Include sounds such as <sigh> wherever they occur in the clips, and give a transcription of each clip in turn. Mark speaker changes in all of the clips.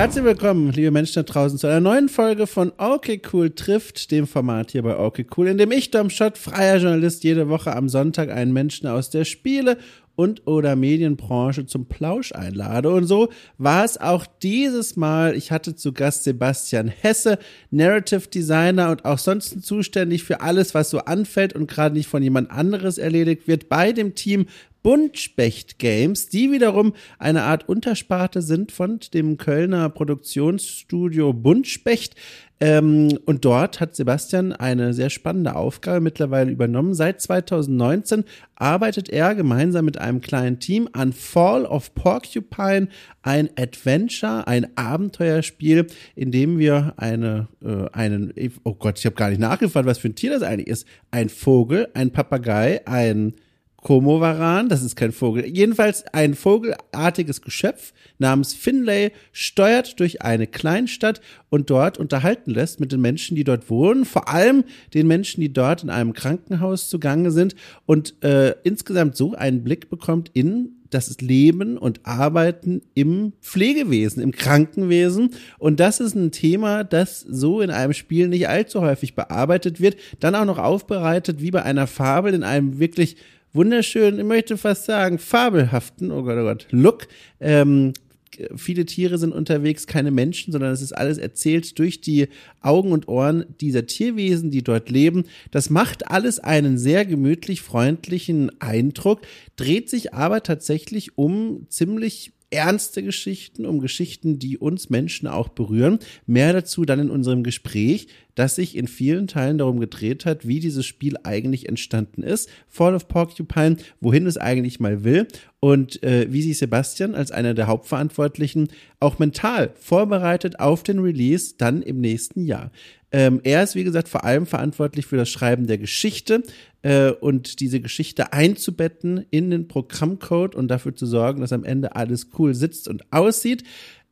Speaker 1: Herzlich willkommen, liebe Menschen da draußen, zu einer neuen Folge von Okay Cool trifft, dem Format hier bei Okay Cool, in dem ich, Dom Schott, freier Journalist, jede Woche am Sonntag einen Menschen aus der Spiele- und oder Medienbranche zum Plausch einlade. Und so war es auch dieses Mal. Ich hatte zu Gast Sebastian Hesse, Narrative Designer und auch sonst zuständig für alles, was so anfällt und gerade nicht von jemand anderes erledigt wird, bei dem Team Buntspecht Games, die wiederum eine Art Untersparte sind von dem Kölner Produktionsstudio Buntspecht. Ähm, und dort hat Sebastian eine sehr spannende Aufgabe mittlerweile übernommen. Seit 2019 arbeitet er gemeinsam mit einem kleinen Team an Fall of Porcupine, ein Adventure, ein Abenteuerspiel, in dem wir eine, äh, einen, oh Gott, ich habe gar nicht nachgefragt, was für ein Tier das eigentlich ist. Ein Vogel, ein Papagei, ein Komovaran, das ist kein Vogel, jedenfalls ein vogelartiges Geschöpf namens Finlay steuert durch eine Kleinstadt und dort unterhalten lässt mit den Menschen, die dort wohnen, vor allem den Menschen, die dort in einem Krankenhaus zugange sind und äh, insgesamt so einen Blick bekommt in das Leben und Arbeiten im Pflegewesen, im Krankenwesen. Und das ist ein Thema, das so in einem Spiel nicht allzu häufig bearbeitet wird. Dann auch noch aufbereitet wie bei einer Fabel in einem wirklich wunderschönen, ich möchte fast sagen, fabelhaften, oh Gott, oh Gott, Look. Ähm, viele Tiere sind unterwegs, keine Menschen, sondern es ist alles erzählt durch die Augen und Ohren dieser Tierwesen, die dort leben. Das macht alles einen sehr gemütlich freundlichen Eindruck, dreht sich aber tatsächlich um ziemlich ernste Geschichten, um Geschichten, die uns Menschen auch berühren. Mehr dazu dann in unserem Gespräch, das sich in vielen Teilen darum gedreht hat, wie dieses Spiel eigentlich entstanden ist. Fall of Porcupine, wohin es eigentlich mal will und äh, wie sich Sebastian als einer der Hauptverantwortlichen auch mental vorbereitet auf den Release dann im nächsten Jahr. Ähm, er ist, wie gesagt, vor allem verantwortlich für das Schreiben der Geschichte äh, und diese Geschichte einzubetten in den Programmcode und dafür zu sorgen, dass am Ende alles cool sitzt und aussieht.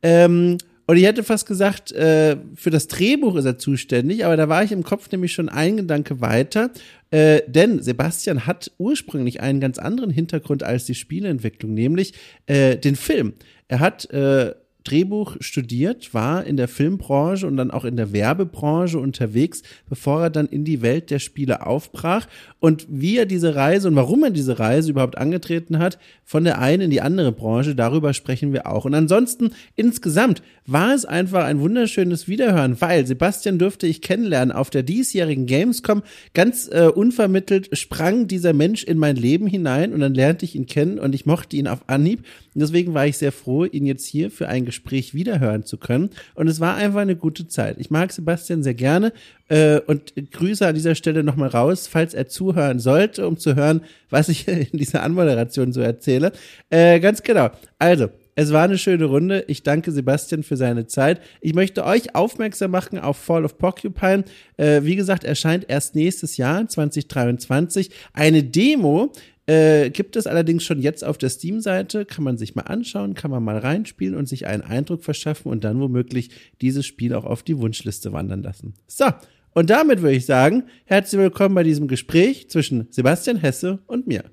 Speaker 1: Ähm, und ich hätte fast gesagt, äh, für das Drehbuch ist er zuständig, aber da war ich im Kopf nämlich schon ein Gedanke weiter. Äh, denn Sebastian hat ursprünglich einen ganz anderen Hintergrund als die Spieleentwicklung, nämlich äh, den Film. Er hat äh, Drehbuch studiert, war in der Filmbranche und dann auch in der Werbebranche unterwegs, bevor er dann in die Welt der Spiele aufbrach. Und wie er diese Reise und warum er diese Reise überhaupt angetreten hat, von der einen in die andere Branche, darüber sprechen wir auch. Und ansonsten insgesamt war es einfach ein wunderschönes Wiederhören, weil Sebastian dürfte ich kennenlernen auf der diesjährigen Gamescom. Ganz äh, unvermittelt sprang dieser Mensch in mein Leben hinein und dann lernte ich ihn kennen und ich mochte ihn auf Anhieb. Und deswegen war ich sehr froh, ihn jetzt hier für ein Gespräch wiederhören zu können. Und es war einfach eine gute Zeit. Ich mag Sebastian sehr gerne äh, und Grüße an dieser Stelle nochmal raus, falls er zuhören sollte, um zu hören, was ich <laughs> in dieser Anmoderation so erzähle. Äh, ganz genau. Also, es war eine schöne Runde. Ich danke Sebastian für seine Zeit. Ich möchte euch aufmerksam machen auf Fall of Porcupine. Äh, wie gesagt, erscheint erst nächstes Jahr, 2023. Eine Demo äh, gibt es allerdings schon jetzt auf der Steam-Seite, kann man sich mal anschauen, kann man mal reinspielen und sich einen Eindruck verschaffen und dann womöglich dieses Spiel auch auf die Wunschliste wandern lassen. So, und damit würde ich sagen, herzlich willkommen bei diesem Gespräch zwischen Sebastian Hesse und mir.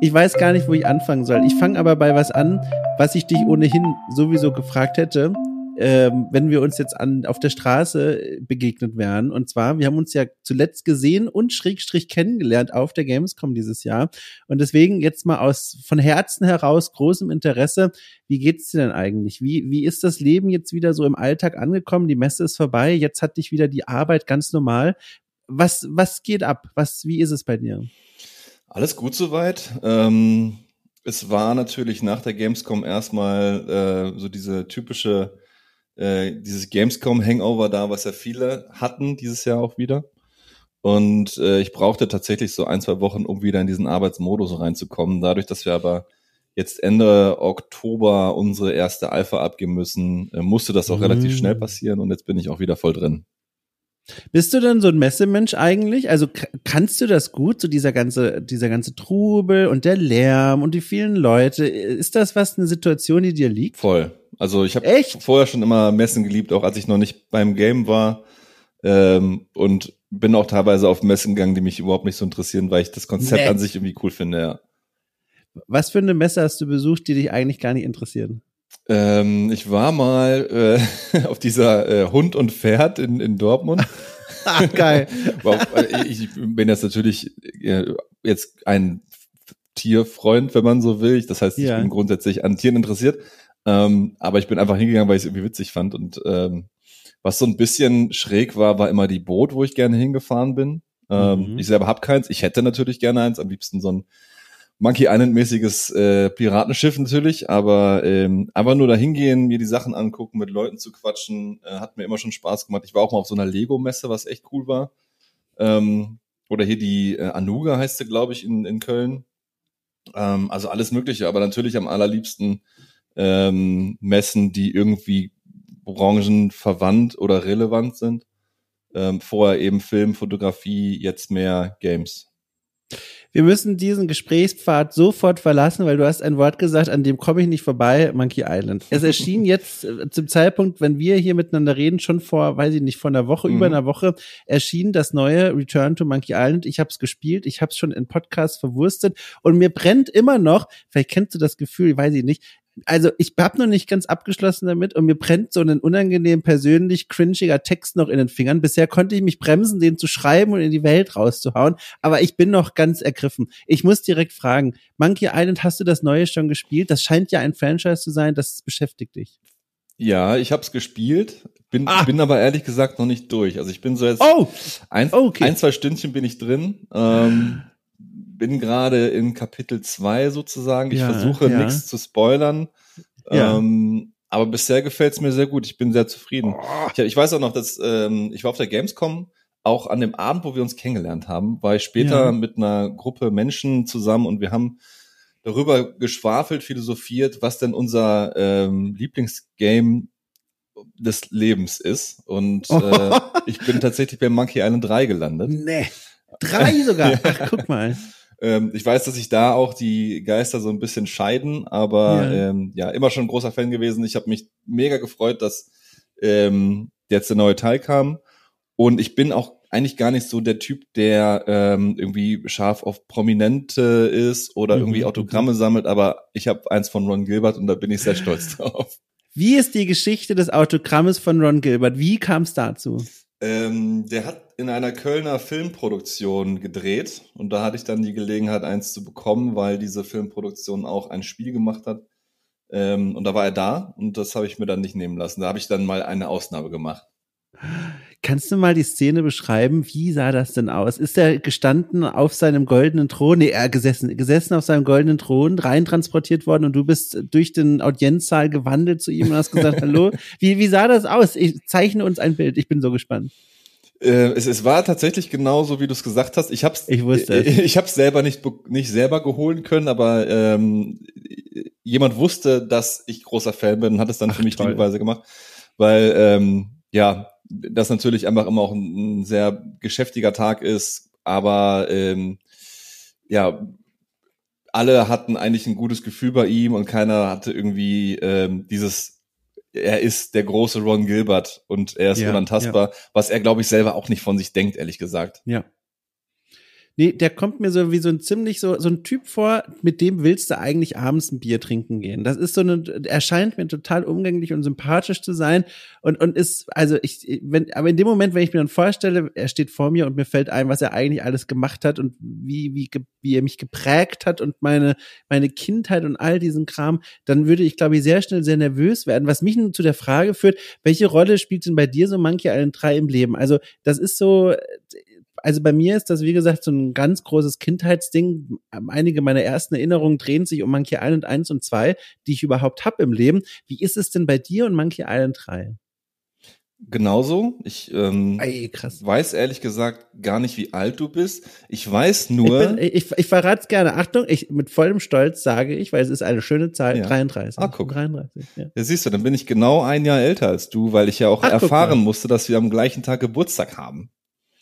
Speaker 1: Ich weiß gar nicht, wo ich anfangen soll. Ich fange aber bei was an, was ich dich ohnehin sowieso gefragt hätte ähm, wenn wir uns jetzt an, auf der Straße äh, begegnet wären. Und zwar, wir haben uns ja zuletzt gesehen und Schrägstrich kennengelernt auf der Gamescom dieses Jahr. Und deswegen jetzt mal aus, von Herzen heraus, großem Interesse, wie geht's dir denn eigentlich? Wie, wie ist das Leben jetzt wieder so im Alltag angekommen? Die Messe ist vorbei, jetzt hat dich wieder die Arbeit ganz normal. Was, was geht ab? Was, wie ist es bei dir?
Speaker 2: Alles gut soweit. Ähm, es war natürlich nach der Gamescom erstmal äh, so diese typische äh, dieses Gamescom-Hangover da, was ja viele hatten dieses Jahr auch wieder. Und äh, ich brauchte tatsächlich so ein, zwei Wochen, um wieder in diesen Arbeitsmodus reinzukommen. Dadurch, dass wir aber jetzt Ende Oktober unsere erste Alpha abgeben müssen, äh, musste das auch mhm. relativ schnell passieren und jetzt bin ich auch wieder voll drin.
Speaker 1: Bist du denn so ein Messemensch eigentlich? Also kannst du das gut, so dieser ganze, dieser ganze Trubel und der Lärm und die vielen Leute? Ist das was eine Situation, die dir liegt?
Speaker 2: Voll. Also ich habe vorher schon immer Messen geliebt, auch als ich noch nicht beim Game war. Ähm, und bin auch teilweise auf Messen gegangen, die mich überhaupt nicht so interessieren, weil ich das Konzept
Speaker 1: Nee.
Speaker 2: an sich irgendwie cool finde, ja.
Speaker 1: Was für eine Messe hast du besucht, die dich eigentlich gar nicht interessieren?
Speaker 2: Ähm, ich war mal äh, <laughs> auf dieser äh, Hund und Pferd in, in Dortmund. <laughs>
Speaker 1: Geil. <laughs>
Speaker 2: Äh, ich bin jetzt natürlich äh, jetzt ein Tierfreund, wenn man so will. Das heißt, ich
Speaker 1: Ja.
Speaker 2: bin grundsätzlich an Tieren interessiert. Ähm, aber ich bin einfach hingegangen, weil ich es irgendwie witzig fand. Und ähm, was so ein bisschen schräg war, war immer die Boot, wo ich gerne hingefahren bin. Ähm,
Speaker 1: Mhm.
Speaker 2: Ich selber habe keins. Ich hätte natürlich gerne eins. Am liebsten so ein Monkey Island-mäßiges äh, Piratenschiff natürlich. Aber ähm, einfach nur da hingehen, mir die Sachen angucken, mit Leuten zu quatschen, äh, hat mir immer schon Spaß gemacht. Ich war auch mal auf so einer Lego-Messe, was echt cool war. Ähm, oder hier die äh, Anuga heißt sie, glaube ich, in, in Köln. Ähm, also alles Mögliche, aber natürlich am allerliebsten ähm, Messen, die irgendwie branchenverwandt oder relevant sind. Ähm, vorher eben Film, Fotografie, jetzt mehr Games.
Speaker 1: Wir müssen diesen Gesprächspfad sofort verlassen, weil du hast ein Wort gesagt, an dem komme ich nicht vorbei, Monkey Island. Es erschien jetzt äh, zum Zeitpunkt, wenn wir hier miteinander reden, schon vor, weiß ich nicht, vor einer Woche,
Speaker 2: Mhm.
Speaker 1: über einer Woche, erschien das neue Return to Monkey Island. Ich habe es gespielt, ich habe es schon in Podcasts verwurstet und mir brennt immer noch, vielleicht kennst du das Gefühl, weiß ich nicht, also ich habe noch nicht ganz abgeschlossen damit und mir brennt so ein unangenehm persönlich cringiger Text noch in den Fingern. Bisher konnte ich mich bremsen, den zu schreiben und in die Welt rauszuhauen, aber ich bin noch ganz ergriffen. Ich muss direkt fragen, Monkey Island, hast du das neue schon gespielt? Das scheint ja ein Franchise zu sein, das beschäftigt dich.
Speaker 2: Ja, ich habe es gespielt, bin,
Speaker 1: Ah.
Speaker 2: bin aber ehrlich gesagt noch nicht durch. Also ich bin so jetzt
Speaker 1: Oh,
Speaker 2: ein,
Speaker 1: okay.
Speaker 2: ein zwei Stündchen bin ich drin. Ähm, bin gerade in Kapitel zwei sozusagen. Ich
Speaker 1: Ja,
Speaker 2: versuche
Speaker 1: ja.
Speaker 2: nichts zu spoilern.
Speaker 1: Ja.
Speaker 2: Ähm, aber bisher gefällt es mir sehr gut. Ich bin sehr zufrieden.
Speaker 1: Oh.
Speaker 2: Ich, ich weiß auch noch, dass ähm, ich war auf der Gamescom, auch an dem Abend, wo wir uns kennengelernt haben, war ich später mit einer Gruppe Menschen zusammen und wir haben darüber geschwafelt, philosophiert, was denn unser ähm, Lieblingsgame des Lebens ist. Und äh, ich bin tatsächlich bei Monkey Island 3 gelandet.
Speaker 1: nee. Drei sogar. <laughs> Ach, guck mal.
Speaker 2: Ähm, ich weiß, dass sich da auch die Geister so ein bisschen scheiden, aber
Speaker 1: Ja.
Speaker 2: ähm, ja immer schon ein großer Fan gewesen. Ich habe mich mega gefreut, dass ähm, jetzt der neue Teil kam. Und ich bin auch eigentlich gar nicht so der Typ, der ähm, irgendwie scharf auf Prominente ist oder
Speaker 1: Mhm,
Speaker 2: irgendwie Autogramme sammelt, aber ich habe eins von Ron Gilbert und da bin ich sehr stolz <laughs> drauf.
Speaker 1: Wie ist die Geschichte des Autogrammes von Ron Gilbert? Wie kam es dazu?
Speaker 2: Ähm, der hat in einer Kölner Filmproduktion gedreht und da hatte ich dann die Gelegenheit, eins zu bekommen, weil diese Filmproduktion auch ein Spiel gemacht hat. Ähm, und da war er da und das habe ich mir dann nicht nehmen lassen. Da habe ich dann mal eine Ausnahme gemacht.
Speaker 1: Kannst du mal die Szene beschreiben? Wie sah das denn aus? Ist er gestanden auf seinem goldenen Thron? Nee, er gesessen, gesessen auf seinem goldenen Thron, reintransportiert worden und du bist durch den Audienzsaal gewandelt zu ihm und hast gesagt, <laughs> hallo? Wie, wie sah das aus? Ich zeichne uns ein Bild. Ich bin so gespannt.
Speaker 2: Äh, es, es war tatsächlich genauso, wie du es gesagt hast. Ich habe
Speaker 1: Ich wusste es. <laughs>
Speaker 2: Ich, ich habe selber nicht nicht selber geholen können, aber ähm, jemand wusste, dass ich großer Fan bin und hat es dann
Speaker 1: Ach,
Speaker 2: für mich
Speaker 1: toll.
Speaker 2: liebweise gemacht, weil ähm, ja das natürlich einfach immer auch ein, ein sehr geschäftiger Tag ist, aber ähm, ja alle hatten eigentlich ein gutes Gefühl bei ihm und keiner hatte irgendwie ähm, dieses er ist der große Ron Gilbert und er ist
Speaker 1: Ja,
Speaker 2: unantastbar, was er glaube ich selber auch nicht von sich denkt, ehrlich gesagt.
Speaker 1: Ja. Nee, der kommt mir so wie so ein ziemlich so, so ein Typ vor, mit dem willst du eigentlich abends ein Bier trinken gehen. Das ist so eine, er scheint mir total umgänglich und sympathisch zu sein und, und ist, also ich, wenn, aber in dem Moment, wenn ich mir dann vorstelle, er steht vor mir und mir fällt ein, was er eigentlich alles gemacht hat und wie, wie, wie er mich geprägt hat und meine, meine Kindheit und all diesen Kram, dann würde ich, glaube ich, sehr schnell sehr nervös werden, was mich nun zu der Frage führt, welche Rolle spielt denn bei dir so Monkey Island 3 im Leben? Also, das ist so, also bei mir ist das, wie gesagt, so ein ganz großes Kindheitsding. Einige meiner ersten Erinnerungen drehen sich um Monkey Island 1 und 2, die ich überhaupt hab im Leben. Wie ist es denn bei dir und Monkey Island 3?
Speaker 2: Genauso. Ich ähm,
Speaker 1: krass.
Speaker 2: weiß ehrlich gesagt gar nicht, wie alt du bist. Ich weiß
Speaker 1: Ich,
Speaker 2: nur.
Speaker 1: bin, ich, ich verrate es gerne. Achtung, ich mit vollem Stolz sage ich, weil es ist eine schöne Zahl,
Speaker 2: Ja.
Speaker 1: 33.
Speaker 2: Ah, guck.
Speaker 1: 33, ja.
Speaker 2: ja, siehst du, dann bin ich genau ein Jahr älter als du, weil ich ja auch
Speaker 1: Ach,
Speaker 2: erfahren musste, dass wir am gleichen Tag Geburtstag haben.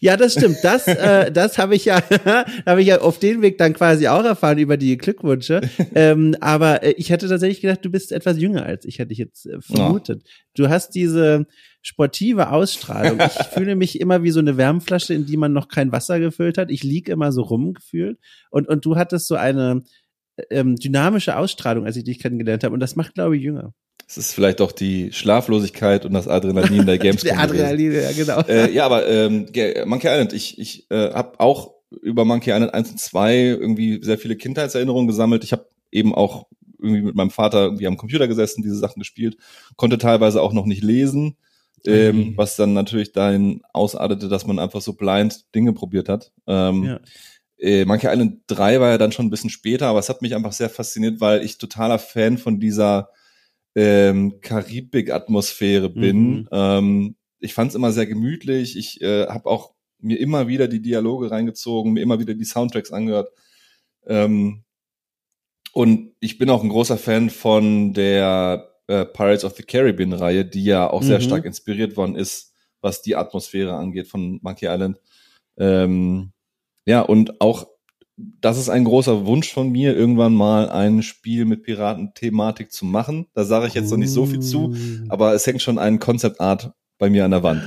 Speaker 1: Ja, das stimmt. Das, äh, das habe ich ja, <laughs> habe ich ja auf den Weg dann quasi auch erfahren über die Glückwünsche. ähm, aber äh, ich hätte tatsächlich gedacht, du bist etwas jünger als ich hätte ich jetzt äh, vermutet. Oh. Du hast diese sportive Ausstrahlung. Ich <laughs> fühle mich immer wie so eine Wärmflasche, in die man noch kein Wasser gefüllt hat. Ich lieg immer so rum gefühlt. Und und du hattest so eine ähm, dynamische Ausstrahlung, als ich dich kennengelernt habe. Und das macht, glaube ich, jünger.
Speaker 2: Es ist vielleicht auch die Schlaflosigkeit und das Adrenalin der <laughs> Gamescom.
Speaker 1: der Adrenalin, ja, genau.
Speaker 2: Äh, ja, aber ähm, Monkey Island, ich, ich äh, habe auch über Monkey Island 1 und 2 irgendwie sehr viele Kindheitserinnerungen gesammelt. Ich habe eben auch irgendwie mit meinem Vater irgendwie am Computer gesessen, diese Sachen gespielt, konnte teilweise auch noch nicht lesen, ähm, mhm. was dann natürlich dahin ausartete, dass man einfach so blind Dinge probiert hat. Ähm, ja. Äh, Monkey Island 3 war ja dann schon ein bisschen später, aber es hat mich einfach sehr fasziniert, weil ich totaler Fan von dieser ähm, Karibik-Atmosphäre bin. Mhm. Ähm, ich fand es immer sehr gemütlich. Ich äh, habe auch mir immer wieder die Dialoge reingezogen, mir immer wieder die Soundtracks angehört. Ähm, und ich bin auch ein großer Fan von der äh, Pirates of the Caribbean-Reihe, die ja auch sehr mhm. stark inspiriert worden ist, was die Atmosphäre angeht von Monkey Island. Ähm, ja, und auch das ist ein großer Wunsch von mir, irgendwann mal ein Spiel mit Piratenthematik zu machen. Da sage ich jetzt noch nicht so viel zu, aber es hängt schon ein Concept Art bei mir an der Wand.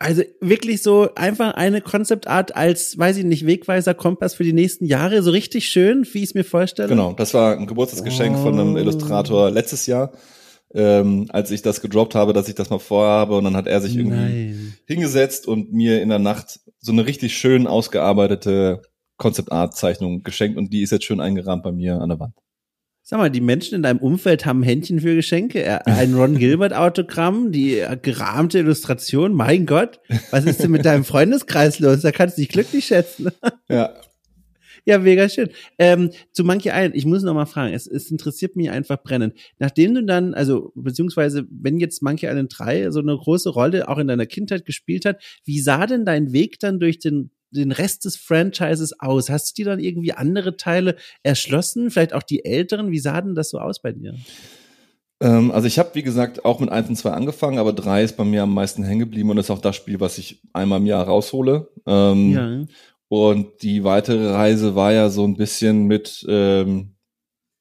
Speaker 1: Also wirklich so einfach eine Concept Art als, weiß ich nicht, Wegweiser, Kompass für die nächsten Jahre, so richtig schön, wie ich es mir vorstelle.
Speaker 2: Genau, das war ein Geburtstagsgeschenk oh. von einem. Illustrator letztes Jahr, ähm, als ich das gedroppt habe, dass ich das mal vorhabe und dann hat er sich irgendwie Nein. hingesetzt und mir in der Nacht so eine richtig schön ausgearbeitete Concept Art Zeichnung geschenkt und die ist jetzt schön eingerahmt bei mir an der Wand.
Speaker 1: Sag mal, die Menschen in deinem Umfeld haben Händchen für Geschenke. Ein Ron Gilbert Autogramm, die gerahmte Illustration. Mein Gott, was ist denn mit deinem Freundeskreis los? Da kannst du dich glücklich schätzen.
Speaker 2: Ja.
Speaker 1: Ja, mega schön. Ähm, zu Monkey Island, ich muss noch mal fragen, es, es interessiert mich einfach brennend. Nachdem du dann, also beziehungsweise wenn jetzt Monkey Island 3 so eine große Rolle auch in deiner Kindheit gespielt hat, wie sah denn dein Weg dann durch den den Rest des Franchises aus? Hast du dir dann irgendwie andere Teile erschlossen? Vielleicht auch die älteren? Wie sah denn das so aus bei dir?
Speaker 2: Ähm, also ich habe, wie gesagt, auch mit 1 und 2 angefangen, aber 3 ist bei mir am meisten hängen geblieben und ist auch das Spiel, was ich einmal im Jahr raushole. Ähm, ja. Und die weitere Reise war ja so ein bisschen mit ähm,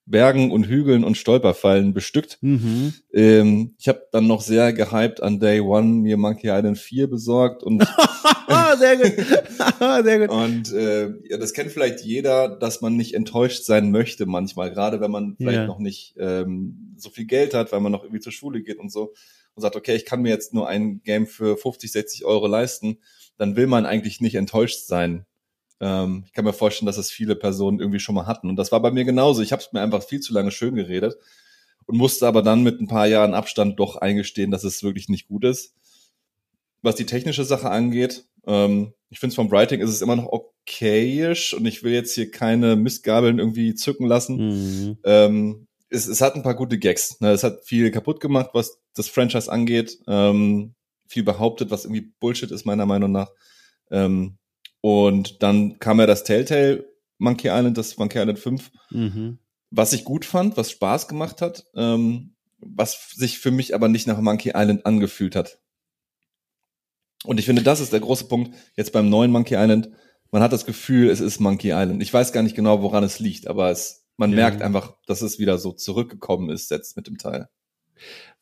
Speaker 2: Bergen und Hügeln und Stolperfallen bestückt. Mhm. Ähm, ich habe dann noch sehr gehypt an Day One mir Monkey Island 4 besorgt und <laughs>
Speaker 1: sehr gut, <laughs> sehr gut.
Speaker 2: Und äh, ja, das kennt vielleicht jeder, dass man nicht enttäuscht sein möchte manchmal, gerade wenn man vielleicht ja. noch nicht ähm, so viel Geld hat, weil man noch irgendwie zur Schule geht und so und sagt, okay, ich kann mir jetzt nur ein Game für 50, 60 Euro leisten, dann will man eigentlich nicht enttäuscht sein ähm, ich kann mir vorstellen, dass das viele Personen irgendwie schon mal hatten. Und das war bei mir genauso. Ich habe es mir einfach viel zu lange schön geredet und musste aber dann mit ein paar Jahren Abstand doch eingestehen, dass es wirklich nicht gut ist. Was die technische Sache angeht, ähm, ich finde es vom Writing ist es immer noch okayisch und ich will jetzt hier keine Mistgabeln irgendwie zücken lassen. Mhm. Ähm, es, es, hat ein paar gute Gags. Ne? Es hat viel kaputt gemacht, was das Franchise angeht. Ähm, viel behauptet, was irgendwie Bullshit ist, meiner Meinung nach. Ähm, und dann kam ja das Telltale Monkey Island, das Monkey Island 5, mhm. was ich gut fand, was Spaß gemacht hat, ähm, was sich für mich aber nicht nach Monkey Island angefühlt hat. Und ich finde, das ist der große Punkt jetzt beim neuen Monkey Island. Man hat das Gefühl, es ist Monkey Island. Ich weiß gar nicht genau, woran es liegt, aber es, man ja. merkt einfach, dass es wieder so zurückgekommen ist jetzt mit dem Teil.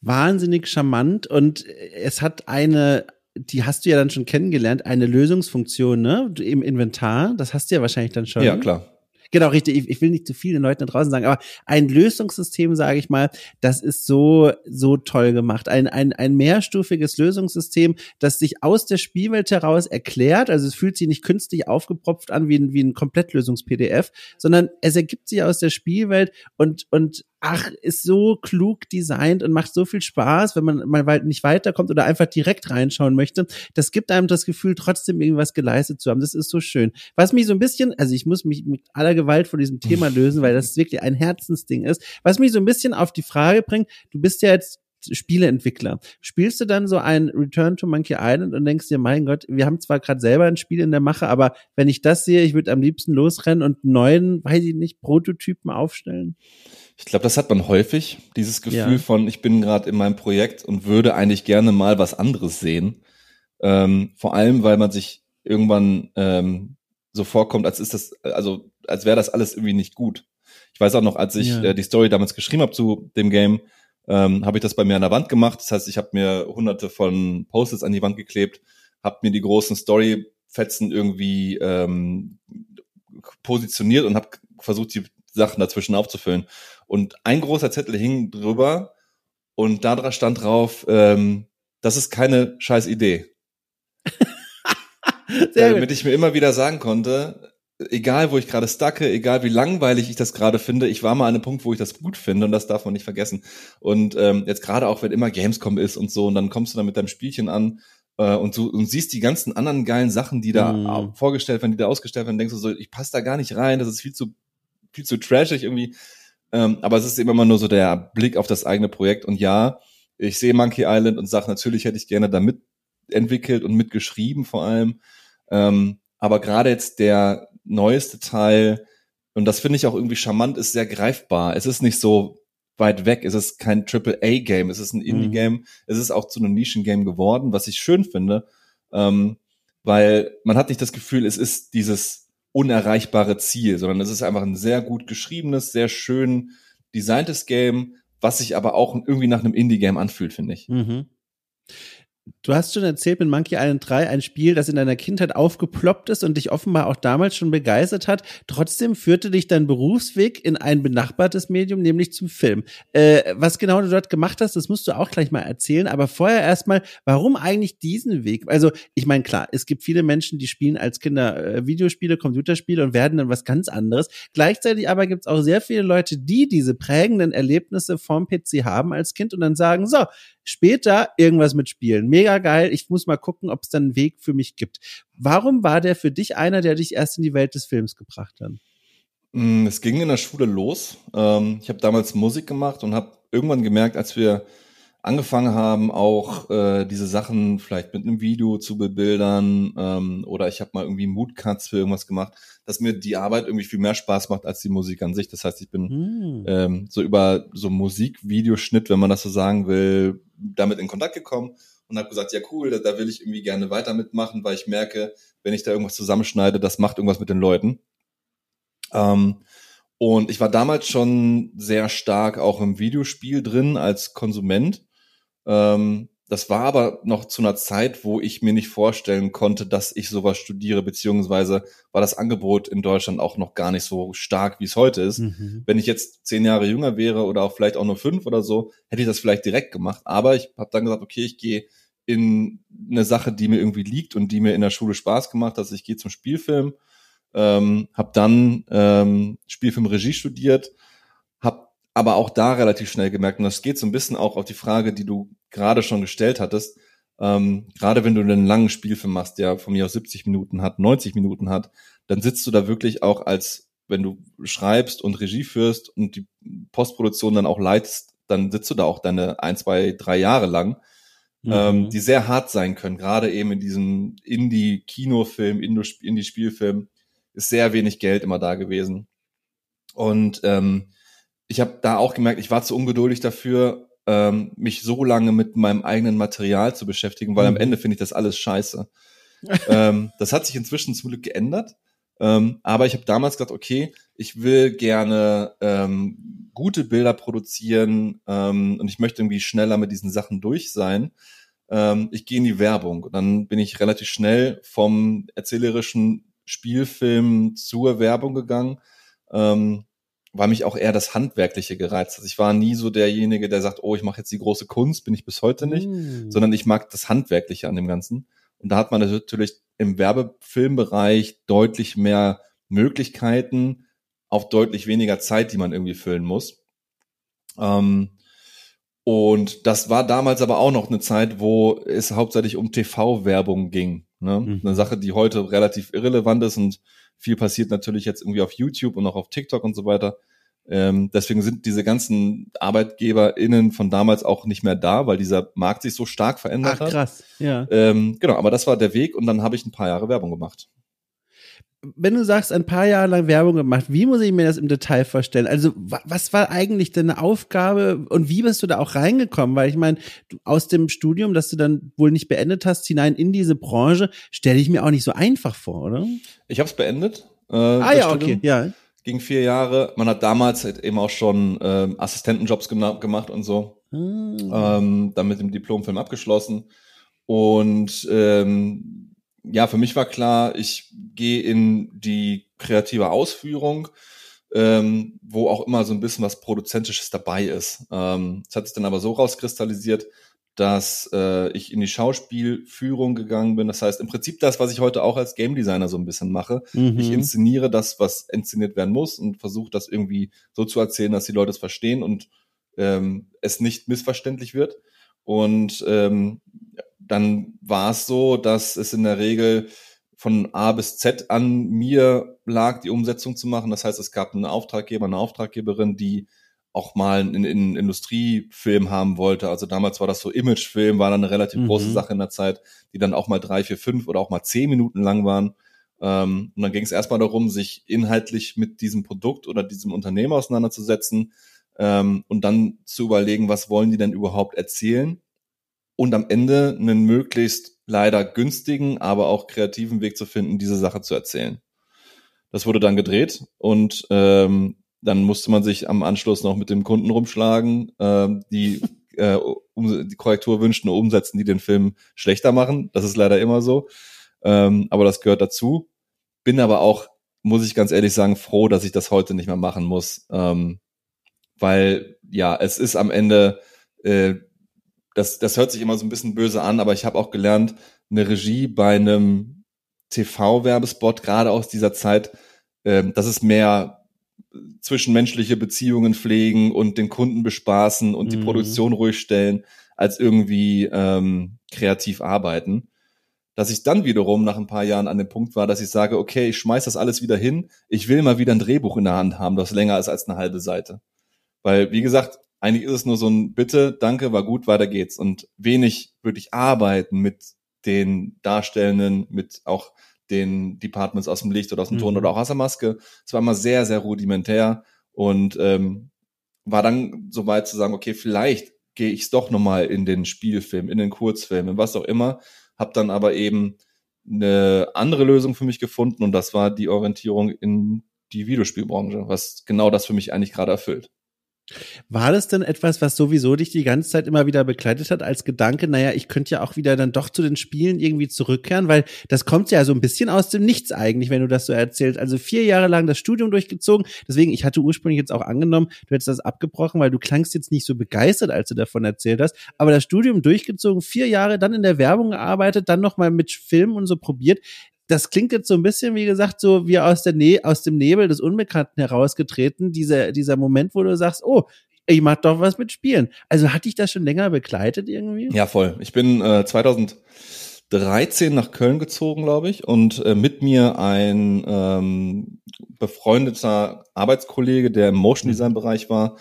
Speaker 1: Wahnsinnig charmant und es hat eine die hast du ja dann schon kennengelernt, eine Lösungsfunktion, ne? Im Inventar. Das hast du ja wahrscheinlich dann schon.
Speaker 2: Ja, klar.
Speaker 1: Genau, richtig. Ich, ich will nicht zu vielen Leuten da draußen sagen, aber ein Lösungssystem, sage ich mal, das ist so, so toll gemacht. Ein, ein, ein mehrstufiges Lösungssystem, das sich aus der Spielwelt heraus erklärt. Also es fühlt sich nicht künstlich aufgepropft an wie ein, wie ein Komplettlösungs-PDF, sondern es ergibt sich aus der Spielwelt und, und ach, ist so klug designt und macht so viel Spaß, wenn man mal nicht weiterkommt oder einfach direkt reinschauen möchte. Das gibt einem das Gefühl, trotzdem irgendwas geleistet zu haben. Das ist so schön. Was mich so ein bisschen, also ich muss mich mit aller Gewalt von diesem Thema lösen, weil das wirklich ein Herzensding ist. Was mich so ein bisschen auf die Frage bringt, du bist ja jetzt Spieleentwickler. Spielst du dann so ein Return to Monkey Island und denkst dir, mein Gott, wir haben zwar gerade selber ein Spiel in der Mache, aber wenn ich das sehe, ich würde am liebsten losrennen und neuen, weiß ich nicht, Prototypen aufstellen?
Speaker 2: Ich glaube, das hat man häufig, dieses Gefühl ja. von, ich bin gerade in meinem Projekt und würde eigentlich gerne mal was anderes sehen. Ähm, vor allem, weil man sich irgendwann ähm, so vorkommt, als ist das, also als wäre das alles irgendwie nicht gut. Ich weiß auch noch, als ich ja. äh, die Story damals geschrieben habe zu dem Game, ähm, habe ich das bei mir an der Wand gemacht. Das heißt, ich habe mir hunderte von Post-its an die Wand geklebt, habe mir die großen Story-Fetzen irgendwie ähm, positioniert und habe versucht, die Sachen dazwischen aufzufüllen. Und ein großer Zettel hing drüber und da stand drauf, ähm, das ist keine scheiß Idee. <laughs> Damit ich mir immer wieder sagen konnte, egal wo ich gerade stacke, egal wie langweilig ich das gerade finde, ich war mal an einem Punkt, wo ich das gut finde und das darf man nicht vergessen. Und ähm, jetzt gerade auch, wenn immer Gamescom ist und so und dann kommst du dann mit deinem Spielchen an äh, und du und siehst die ganzen anderen geilen Sachen, die da mm. vorgestellt werden, die da ausgestellt werden, denkst du so, ich passe da gar nicht rein, das ist viel zu viel zu trashig irgendwie. Ähm, aber es ist immer mal nur so der Blick auf das eigene Projekt und ja, ich sehe Monkey Island und sage, natürlich hätte ich gerne da mitentwickelt und mitgeschrieben vor allem. Ähm, aber gerade jetzt der neueste Teil, und das finde ich auch irgendwie charmant, ist sehr greifbar. Es ist nicht so weit weg. Es ist kein Triple-A-Game. Es ist ein Indie-Game. Mhm. Es ist auch zu einem Nischen-Game geworden, was ich schön finde, ähm, weil man hat nicht das Gefühl, es ist dieses unerreichbare Ziel, sondern es ist einfach ein sehr gut geschriebenes, sehr schön designtes Game, was sich aber auch irgendwie nach einem Indie-Game anfühlt, finde ich. Mhm.
Speaker 1: Du hast schon erzählt mit Monkey Island 3 ein Spiel, das in deiner Kindheit aufgeploppt ist und dich offenbar auch damals schon begeistert hat. Trotzdem führte dich dein Berufsweg in ein benachbartes Medium, nämlich zum Film. Äh, was genau du dort gemacht hast, das musst du auch gleich mal erzählen. Aber vorher erstmal, warum eigentlich diesen Weg? Also, ich meine, klar, es gibt viele Menschen, die spielen als Kinder äh, Videospiele, Computerspiele und werden dann was ganz anderes. Gleichzeitig aber gibt es auch sehr viele Leute, die diese prägenden Erlebnisse vom PC haben als Kind und dann sagen, so, später irgendwas mitspielen. Mega geil. Ich muss mal gucken, ob es dann einen Weg für mich gibt. Warum war der für dich einer, der dich erst in die Welt des Films gebracht hat?
Speaker 2: Mm, es ging in der Schule los. Ähm, ich habe damals Musik gemacht und habe irgendwann gemerkt, als wir angefangen haben, auch äh, diese Sachen vielleicht mit einem Video zu bebildern ähm, oder ich habe mal irgendwie Moodcuts für irgendwas gemacht, dass mir die Arbeit irgendwie viel mehr Spaß macht als die Musik an sich. Das heißt, ich bin mm. ähm, so über so Musikvideoschnitt, wenn man das so sagen will, damit in Kontakt gekommen und habe gesagt, ja cool, da, da will ich irgendwie gerne weiter mitmachen, weil ich merke, wenn ich da irgendwas zusammenschneide, das macht irgendwas mit den Leuten. Ähm, und ich war damals schon sehr stark auch im Videospiel drin als Konsument ähm, das war aber noch zu einer Zeit, wo ich mir nicht vorstellen konnte, dass ich sowas studiere, beziehungsweise war das Angebot in Deutschland auch noch gar nicht so stark, wie es heute ist. Mhm. Wenn ich jetzt zehn Jahre jünger wäre oder auch vielleicht auch nur fünf oder so, hätte ich das vielleicht direkt gemacht. Aber ich habe dann gesagt, okay, ich gehe in eine Sache, die mir irgendwie liegt und die mir in der Schule Spaß gemacht hat. Also ich gehe zum Spielfilm, ähm, habe dann ähm, Spielfilmregie studiert, aber auch da relativ schnell gemerkt, und das geht so ein bisschen auch auf die Frage, die du gerade schon gestellt hattest, ähm, gerade wenn du einen langen Spielfilm machst, der von mir aus 70 Minuten hat, 90 Minuten hat, dann sitzt du da wirklich auch als, wenn du schreibst und Regie führst und die Postproduktion dann auch leitest, dann sitzt du da auch deine ein, zwei, drei Jahre lang, mhm. ähm, die sehr hart sein können. Gerade eben in diesem Indie-Kinofilm, Indie-Spielfilm ist sehr wenig Geld immer da gewesen. Und ähm, ich habe da auch gemerkt, ich war zu ungeduldig dafür, ähm, mich so lange mit meinem eigenen Material zu beschäftigen, weil mhm. am Ende finde ich das alles scheiße. <laughs> ähm, das hat sich inzwischen zum Glück geändert. Ähm, aber ich habe damals gesagt, okay, ich will gerne ähm, gute Bilder produzieren ähm, und ich möchte irgendwie schneller mit diesen Sachen durch sein. Ähm, ich gehe in die Werbung. Und dann bin ich relativ schnell vom erzählerischen Spielfilm zur Werbung gegangen. Ähm, weil mich auch eher das Handwerkliche gereizt hat. Ich war nie so derjenige, der sagt, oh, ich mache jetzt die große Kunst, bin ich bis heute nicht, mm. sondern ich mag das Handwerkliche an dem Ganzen. Und da hat man natürlich im Werbefilmbereich deutlich mehr Möglichkeiten auf deutlich weniger Zeit, die man irgendwie füllen muss. Ähm, und das war damals aber auch noch eine Zeit, wo es hauptsächlich um TV-Werbung ging. Ne? Mhm. Eine Sache, die heute relativ irrelevant ist und viel passiert natürlich jetzt irgendwie auf YouTube und auch auf TikTok und so weiter. Ähm, deswegen sind diese ganzen ArbeitgeberInnen von damals auch nicht mehr da, weil dieser Markt sich so stark verändert Ach,
Speaker 1: hat. Krass, ja.
Speaker 2: Ähm, genau, aber das war der Weg und dann habe ich ein paar Jahre Werbung gemacht.
Speaker 1: Wenn du sagst, ein paar Jahre lang Werbung gemacht, wie muss ich mir das im Detail vorstellen? Also, was war eigentlich deine Aufgabe und wie bist du da auch reingekommen? Weil ich meine, aus dem Studium, das du dann wohl nicht beendet hast, hinein in diese Branche, stelle ich mir auch nicht so einfach vor, oder?
Speaker 2: Ich habe es beendet.
Speaker 1: Äh, ah ja, Studium. okay, ja.
Speaker 2: Ging vier Jahre. Man hat damals halt eben auch schon äh, Assistentenjobs gemacht und so. Hm. Ähm, dann mit dem Diplomfilm abgeschlossen. Und ähm, ja, für mich war klar, ich gehe in die kreative Ausführung, ähm, wo auch immer so ein bisschen was Produzentisches dabei ist. Ähm, es hat sich dann aber so rauskristallisiert, dass äh, ich in die Schauspielführung gegangen bin. Das heißt, im Prinzip das, was ich heute auch als Game Designer so ein bisschen mache. Mhm. Ich inszeniere das, was inszeniert werden muss und versuche das irgendwie so zu erzählen, dass die Leute es verstehen und ähm, es nicht missverständlich wird. Und ähm, dann war es so, dass es in der Regel von A bis Z an mir lag, die Umsetzung zu machen. Das heißt, es gab einen Auftraggeber, eine Auftraggeberin, die auch mal einen, einen Industriefilm haben wollte. Also damals war das so Imagefilm, war dann eine relativ mhm. große Sache in der Zeit, die dann auch mal drei, vier, fünf oder auch mal zehn Minuten lang waren. Ähm, und dann ging es erstmal darum, sich inhaltlich mit diesem Produkt oder diesem Unternehmen auseinanderzusetzen ähm, und dann zu überlegen, was wollen die denn überhaupt erzählen und am Ende einen möglichst leider günstigen, aber auch kreativen Weg zu finden, diese Sache zu erzählen. Das wurde dann gedreht und ähm, dann musste man sich am Anschluss noch mit dem Kunden rumschlagen, ähm, die, <laughs> äh, um, die Korrekturwünsche umsetzen, die den Film schlechter machen. Das ist leider immer so. Ähm, aber das gehört dazu. Bin aber auch, muss ich ganz ehrlich sagen, froh, dass ich das heute nicht mehr machen muss. Ähm, weil ja, es ist am Ende äh, das, das hört sich immer so ein bisschen böse an, aber ich habe auch gelernt, eine Regie bei einem TV-Werbespot, gerade aus dieser Zeit, äh, das ist mehr zwischenmenschliche Beziehungen pflegen und den Kunden bespaßen und mhm. die Produktion ruhig stellen, als irgendwie ähm, kreativ arbeiten. Dass ich dann wiederum nach ein paar Jahren an dem Punkt war, dass ich sage, okay, ich schmeiß das alles wieder hin, ich will mal wieder ein Drehbuch in der Hand haben, das länger ist als eine halbe Seite. Weil, wie gesagt, eigentlich ist es nur so ein Bitte, danke, war gut, weiter geht's. Und wenig wirklich arbeiten mit den Darstellenden, mit auch den Departments aus dem Licht oder aus dem Ton mhm. oder auch aus der Maske. Es war immer sehr, sehr rudimentär und ähm, war dann so weit zu sagen, okay, vielleicht gehe ich doch nochmal in den Spielfilm, in den Kurzfilm, in was auch immer. Hab dann aber eben eine andere Lösung für mich gefunden und das war die Orientierung in die Videospielbranche, was genau das für mich eigentlich gerade erfüllt.
Speaker 1: War das denn etwas, was sowieso dich die ganze Zeit immer wieder begleitet hat als Gedanke, naja, ich könnte ja auch wieder dann doch zu den Spielen irgendwie zurückkehren, weil das kommt ja so ein bisschen aus dem Nichts eigentlich, wenn du das so erzählst. Also vier Jahre lang das Studium durchgezogen. Deswegen, ich hatte ursprünglich jetzt auch angenommen, du hättest das abgebrochen, weil du klangst jetzt nicht so begeistert, als du davon erzählt hast. Aber das Studium durchgezogen, vier Jahre dann in der Werbung gearbeitet, dann nochmal mit Filmen und so probiert das klingt jetzt so ein bisschen, wie gesagt, so wie aus, der ne aus dem Nebel des Unbekannten herausgetreten, dieser, dieser Moment, wo du sagst, oh, ich mach doch was mit Spielen. Also hatte ich das schon länger begleitet irgendwie?
Speaker 2: Ja, voll. Ich bin äh, 2013 nach Köln gezogen, glaube ich, und äh, mit mir ein ähm, befreundeter Arbeitskollege, der im Motion Design Bereich war.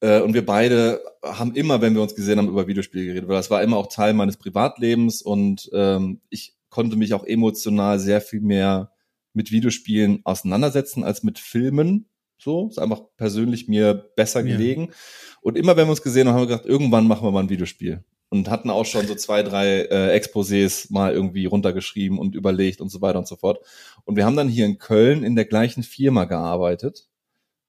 Speaker 2: Äh, und wir beide haben immer, wenn wir uns gesehen haben, über Videospiele geredet, weil das war immer auch Teil meines Privatlebens und ähm, ich konnte mich auch emotional sehr viel mehr mit Videospielen auseinandersetzen als mit Filmen. So, ist einfach persönlich mir besser ja. gelegen. Und immer wenn wir uns gesehen haben, haben wir gedacht, irgendwann machen wir mal ein Videospiel. Und hatten auch schon so zwei, drei äh, Exposés mal irgendwie runtergeschrieben und überlegt und so weiter und so fort. Und wir haben dann hier in Köln in der gleichen Firma gearbeitet.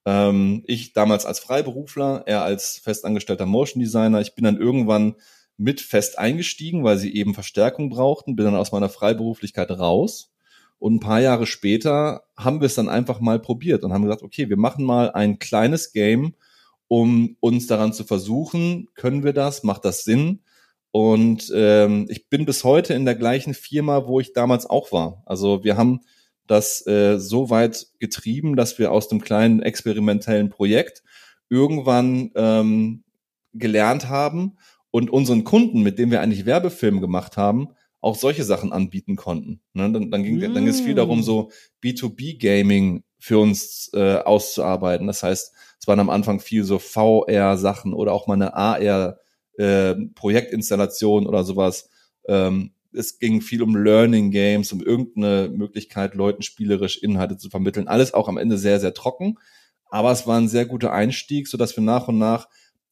Speaker 2: Ähm, ich damals als Freiberufler, er als festangestellter Motion Designer. Ich bin dann irgendwann mit fest eingestiegen, weil sie eben Verstärkung brauchten, bin dann aus meiner Freiberuflichkeit raus. Und ein paar Jahre später haben wir es dann einfach mal probiert und haben gesagt, okay, wir machen mal ein kleines Game, um uns daran zu versuchen, können wir das, macht das Sinn? Und ähm, ich bin bis heute in der gleichen Firma, wo ich damals auch war. Also wir haben das äh, so weit getrieben, dass wir aus dem kleinen experimentellen Projekt irgendwann ähm, gelernt haben und unseren Kunden, mit denen wir eigentlich Werbefilme gemacht haben, auch solche Sachen anbieten konnten. Ne? Dann, dann ging mm. dann es viel darum, mm. so B2B-Gaming für uns äh, auszuarbeiten. Das heißt, es waren am Anfang viel so VR-Sachen oder auch mal eine AR-Projektinstallation äh, oder sowas. Ähm, es ging viel um Learning Games, um irgendeine Möglichkeit, Leuten spielerisch Inhalte zu vermitteln. Alles auch am Ende sehr, sehr trocken. Aber es war ein sehr guter Einstieg, so dass wir nach und nach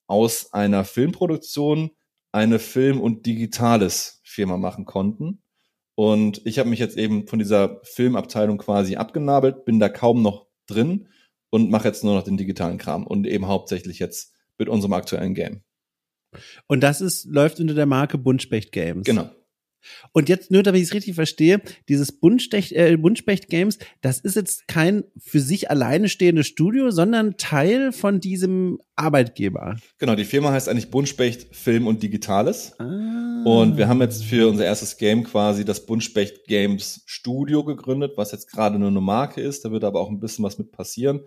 Speaker 2: aus einer Filmproduktion eine Film- und digitales Firma machen konnten. Und ich habe mich jetzt eben von dieser Filmabteilung quasi abgenabelt, bin da kaum noch drin und mache jetzt nur noch den digitalen Kram und eben hauptsächlich jetzt mit unserem aktuellen Game.
Speaker 1: Und das ist, läuft unter der Marke Buntspecht Games.
Speaker 2: Genau.
Speaker 1: Und jetzt nur, damit ich es richtig verstehe, dieses Buntspecht, äh, Buntspecht Games, das ist jetzt kein für sich alleine stehendes Studio, sondern Teil von diesem Arbeitgeber.
Speaker 2: Genau, die Firma heißt eigentlich Buntspecht Film und Digitales. Ah. Und wir haben jetzt für unser erstes Game quasi das Buntspecht Games Studio gegründet, was jetzt gerade nur eine Marke ist. Da wird aber auch ein bisschen was mit passieren.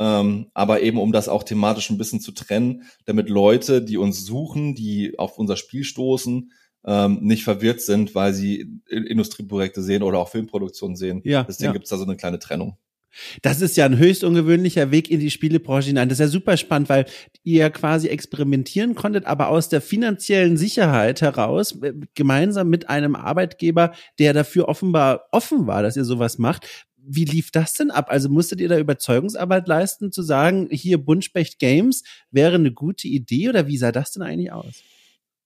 Speaker 2: Ähm, aber eben um das auch thematisch ein bisschen zu trennen, damit Leute, die uns suchen, die auf unser Spiel stoßen, ähm, nicht verwirrt sind, weil sie Industrieprojekte sehen oder auch Filmproduktionen sehen. Ja, Deswegen ja. gibt's da so eine kleine Trennung.
Speaker 1: Das ist ja ein höchst ungewöhnlicher Weg in die Spielebranche hinein. Das ist ja super spannend, weil ihr quasi experimentieren konntet, aber aus der finanziellen Sicherheit heraus, äh, gemeinsam mit einem Arbeitgeber, der dafür offenbar offen war, dass ihr sowas macht. Wie lief das denn ab? Also musstet ihr da Überzeugungsarbeit leisten, zu sagen, hier Buntspecht Games wäre eine gute Idee oder wie sah das denn eigentlich aus?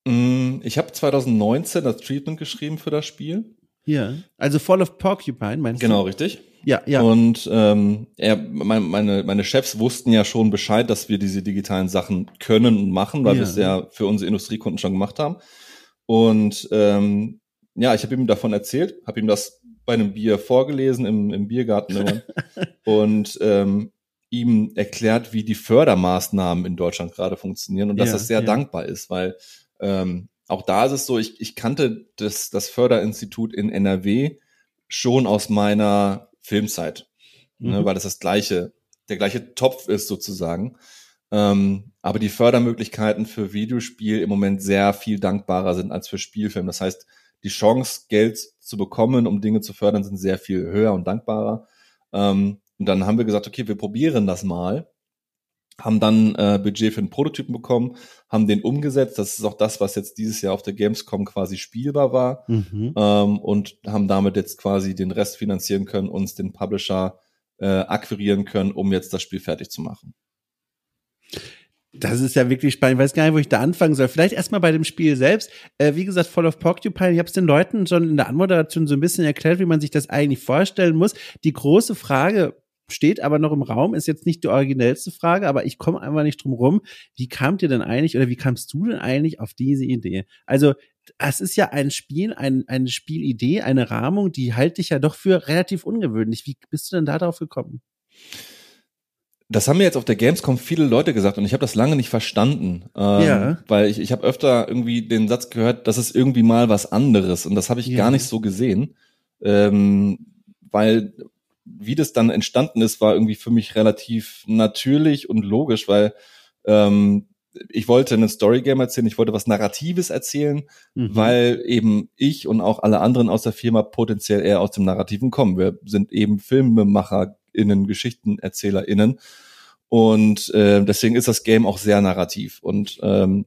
Speaker 2: Mm, ich habe 2019 das Treatment geschrieben für das Spiel.
Speaker 1: Ja, also Fall of Porcupine meinst
Speaker 2: genau, du? Genau, richtig.
Speaker 1: Ja, ja.
Speaker 2: Und ähm, er, meine, meine Chefs wussten ja schon Bescheid, dass wir diese digitalen Sachen können und machen, weil ja. wir es ja für unsere Industriekunden schon gemacht haben. Und ähm, ja, ich habe ihm davon erzählt, habe ihm das bei einem Bier vorgelesen im, im Biergarten <laughs> und ähm, ihm erklärt, wie die Fördermaßnahmen in Deutschland gerade funktionieren und dass ja, das sehr ja. dankbar ist, weil ähm, auch da ist es so, ich, ich kannte das, das Förderinstitut in NRW schon aus meiner Filmzeit, ne, mhm. ne, weil das das gleiche, der gleiche Topf ist sozusagen. Ähm, aber die Fördermöglichkeiten für Videospiel im Moment sehr viel dankbarer sind als für Spielfilm. Das heißt, die Chance, Geld zu bekommen, um Dinge zu fördern, sind sehr viel höher und dankbarer. Ähm, und dann haben wir gesagt, okay, wir probieren das mal haben dann äh, Budget für einen Prototypen bekommen, haben den umgesetzt. Das ist auch das, was jetzt dieses Jahr auf der Gamescom quasi spielbar war mhm. ähm, und haben damit jetzt quasi den Rest finanzieren können, uns den Publisher äh, akquirieren können, um jetzt das Spiel fertig zu machen.
Speaker 1: Das ist ja wirklich spannend. Ich weiß gar nicht, wo ich da anfangen soll. Vielleicht erstmal bei dem Spiel selbst. Äh, wie gesagt, Fall of Porcupine, ich habe es den Leuten schon in der Anmoderation so ein bisschen erklärt, wie man sich das eigentlich vorstellen muss. Die große Frage steht aber noch im Raum, ist jetzt nicht die originellste Frage, aber ich komme einfach nicht drum rum. Wie kamt ihr denn eigentlich oder wie kamst du denn eigentlich auf diese Idee? Also, es ist ja ein Spiel, ein, eine Spielidee, eine Rahmung, die halte ich ja doch für relativ ungewöhnlich. Wie bist du denn da drauf gekommen?
Speaker 2: Das haben mir jetzt auf der Gamescom viele Leute gesagt und ich habe das lange nicht verstanden. Ähm, ja. Weil ich, ich habe öfter irgendwie den Satz gehört, das ist irgendwie mal was anderes und das habe ich ja. gar nicht so gesehen. Ähm, weil wie das dann entstanden ist, war irgendwie für mich relativ natürlich und logisch, weil ähm, ich wollte einen Storygame erzählen, ich wollte was Narratives erzählen, mhm. weil eben ich und auch alle anderen aus der Firma potenziell eher aus dem Narrativen kommen. Wir sind eben FilmemacherInnen, GeschichtenerzählerInnen. Und äh, deswegen ist das Game auch sehr narrativ. Und ähm,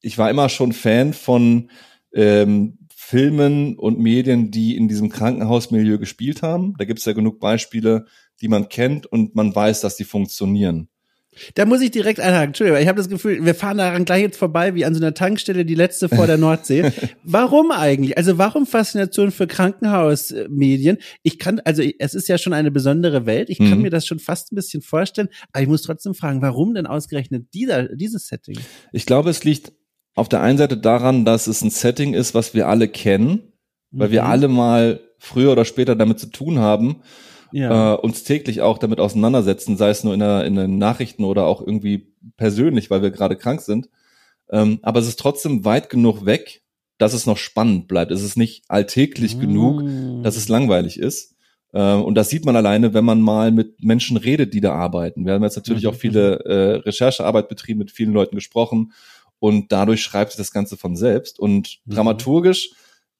Speaker 2: ich war immer schon Fan von ähm, Filmen und Medien, die in diesem Krankenhausmilieu gespielt haben. Da gibt es ja genug Beispiele, die man kennt und man weiß, dass die funktionieren.
Speaker 1: Da muss ich direkt einhaken. Entschuldigung, ich habe das Gefühl, wir fahren daran gleich jetzt vorbei, wie an so einer Tankstelle, die letzte vor der Nordsee. <laughs> warum eigentlich? Also warum Faszination für Krankenhausmedien? Ich kann, also es ist ja schon eine besondere Welt. Ich kann mhm. mir das schon fast ein bisschen vorstellen. Aber ich muss trotzdem fragen, warum denn ausgerechnet dieser, dieses Setting?
Speaker 2: Ich glaube, es liegt auf der einen Seite daran, dass es ein Setting ist, was wir alle kennen, weil mhm. wir alle mal früher oder später damit zu tun haben, ja. äh, uns täglich auch damit auseinandersetzen, sei es nur in, der, in den Nachrichten oder auch irgendwie persönlich, weil wir gerade krank sind. Ähm, aber es ist trotzdem weit genug weg, dass es noch spannend bleibt. Es ist nicht alltäglich mhm. genug, dass es langweilig ist. Ähm, und das sieht man alleine, wenn man mal mit Menschen redet, die da arbeiten. Wir haben jetzt natürlich mhm. auch viele äh, Recherchearbeit betrieben, mit vielen Leuten gesprochen und dadurch schreibt sich das Ganze von selbst. Und mhm. dramaturgisch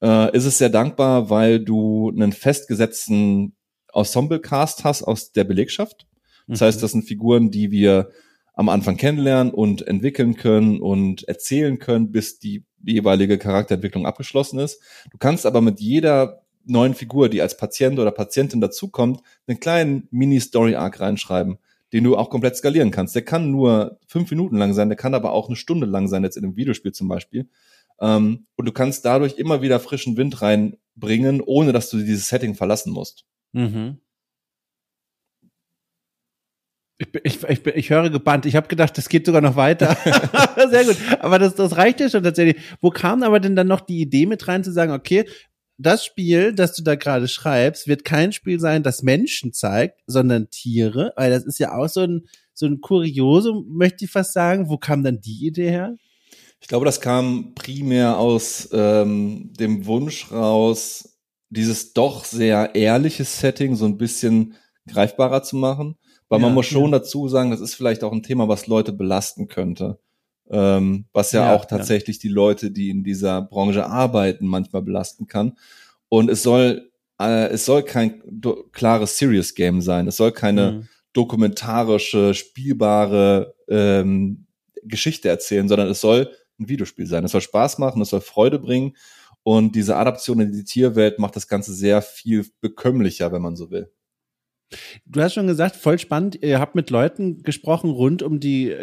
Speaker 2: äh, ist es sehr dankbar, weil du einen festgesetzten Ensemble-Cast hast aus der Belegschaft. Das mhm. heißt, das sind Figuren, die wir am Anfang kennenlernen und entwickeln können und erzählen können, bis die jeweilige Charakterentwicklung abgeschlossen ist. Du kannst aber mit jeder neuen Figur, die als Patient oder Patientin dazukommt, einen kleinen Mini-Story-Arc reinschreiben, den du auch komplett skalieren kannst. Der kann nur fünf Minuten lang sein, der kann aber auch eine Stunde lang sein, jetzt in einem Videospiel zum Beispiel. Ähm, und du kannst dadurch immer wieder frischen Wind reinbringen, ohne dass du dieses Setting verlassen musst. Mhm.
Speaker 1: Ich, ich, ich, ich höre gebannt. Ich habe gedacht, das geht sogar noch weiter. <laughs> <laughs> Sehr gut. Aber das, das reicht ja schon tatsächlich. Wo kam aber denn dann noch die Idee mit rein zu sagen, okay, das Spiel, das du da gerade schreibst, wird kein Spiel sein, das Menschen zeigt, sondern Tiere, weil das ist ja auch so ein, so ein Kuriosum, möchte ich fast sagen. Wo kam dann die Idee her?
Speaker 2: Ich glaube, das kam primär aus ähm, dem Wunsch raus, dieses doch sehr ehrliche Setting so ein bisschen greifbarer zu machen. Weil ja, man muss schon ja. dazu sagen, das ist vielleicht auch ein Thema, was Leute belasten könnte. Ähm, was ja, ja auch tatsächlich die Leute, die in dieser Branche arbeiten, manchmal belasten kann. Und es soll, äh, es soll kein klares Serious Game sein. Es soll keine mhm. dokumentarische, spielbare ähm, Geschichte erzählen, sondern es soll ein Videospiel sein. Es soll Spaß machen, es soll Freude bringen. Und diese Adaption in die Tierwelt macht das Ganze sehr viel bekömmlicher, wenn man so will.
Speaker 1: Du hast schon gesagt, voll spannend. Ihr habt mit Leuten gesprochen rund um die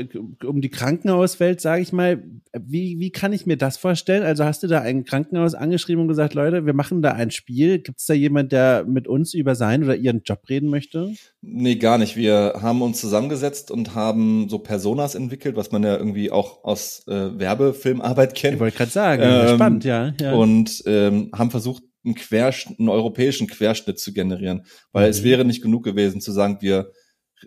Speaker 1: um die Krankenhauswelt, sage ich mal. Wie wie kann ich mir das vorstellen? Also hast du da ein Krankenhaus angeschrieben und gesagt, Leute, wir machen da ein Spiel. Gibt es da jemand, der mit uns über seinen oder ihren Job reden möchte?
Speaker 2: Nee, gar nicht. Wir haben uns zusammengesetzt und haben so Personas entwickelt, was man ja irgendwie auch aus äh, Werbefilmarbeit <laughs> kennt. Ich
Speaker 1: wollte gerade sagen, ähm, spannend, ja, ja.
Speaker 2: Und ähm, haben versucht einen, Querschnitt, einen europäischen Querschnitt zu generieren. Weil mhm. es wäre nicht genug gewesen zu sagen, wir,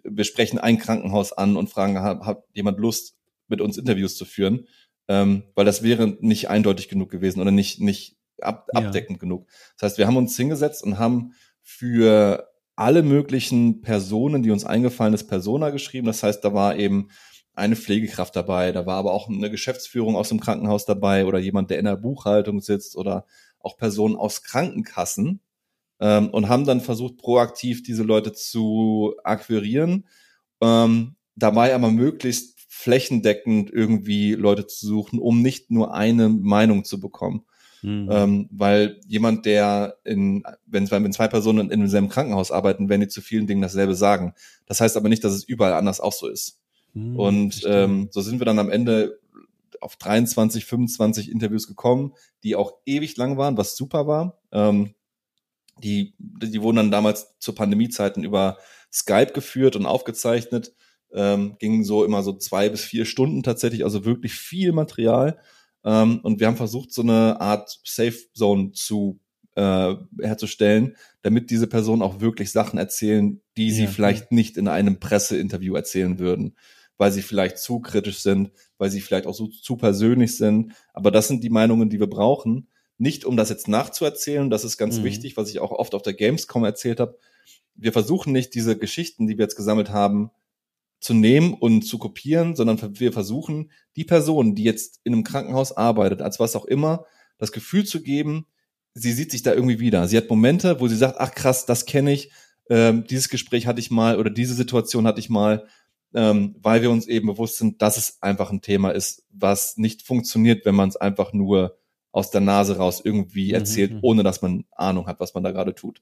Speaker 2: wir sprechen ein Krankenhaus an und fragen, hat, hat jemand Lust, mit uns Interviews zu führen? Ähm, weil das wäre nicht eindeutig genug gewesen oder nicht, nicht ab, ja. abdeckend genug. Das heißt, wir haben uns hingesetzt und haben für alle möglichen Personen, die uns eingefallen ist, Persona geschrieben. Das heißt, da war eben eine Pflegekraft dabei, da war aber auch eine Geschäftsführung aus dem Krankenhaus dabei oder jemand, der in der Buchhaltung sitzt oder auch Personen aus Krankenkassen ähm, und haben dann versucht, proaktiv diese Leute zu akquirieren, ähm, dabei aber möglichst flächendeckend irgendwie Leute zu suchen, um nicht nur eine Meinung zu bekommen. Mhm. Ähm, weil jemand, der in, wenn, wenn zwei Personen in demselben Krankenhaus arbeiten, werden die zu vielen Dingen dasselbe sagen. Das heißt aber nicht, dass es überall anders auch so ist. Mhm, und ähm, so sind wir dann am Ende auf 23, 25 Interviews gekommen, die auch ewig lang waren, was super war. Ähm, die, die wurden dann damals zu Pandemiezeiten über Skype geführt und aufgezeichnet. Ähm, gingen so immer so zwei bis vier Stunden tatsächlich, also wirklich viel Material. Ähm, und wir haben versucht, so eine Art Safe Zone zu äh, herzustellen, damit diese Personen auch wirklich Sachen erzählen, die ja, sie vielleicht nicht in einem Presseinterview erzählen würden weil sie vielleicht zu kritisch sind, weil sie vielleicht auch so zu persönlich sind. Aber das sind die Meinungen, die wir brauchen. Nicht um das jetzt nachzuerzählen, das ist ganz mhm. wichtig, was ich auch oft auf der Gamescom erzählt habe. Wir versuchen nicht diese Geschichten, die wir jetzt gesammelt haben, zu nehmen und zu kopieren, sondern wir versuchen, die Person, die jetzt in einem Krankenhaus arbeitet, als was auch immer, das Gefühl zu geben, sie sieht sich da irgendwie wieder. Sie hat Momente, wo sie sagt, ach krass, das kenne ich, ähm, dieses Gespräch hatte ich mal oder diese Situation hatte ich mal ähm, weil wir uns eben bewusst sind, dass es einfach ein Thema ist, was nicht funktioniert, wenn man es einfach nur aus der Nase raus irgendwie mhm, erzählt, mhm. ohne dass man Ahnung hat, was man da gerade tut.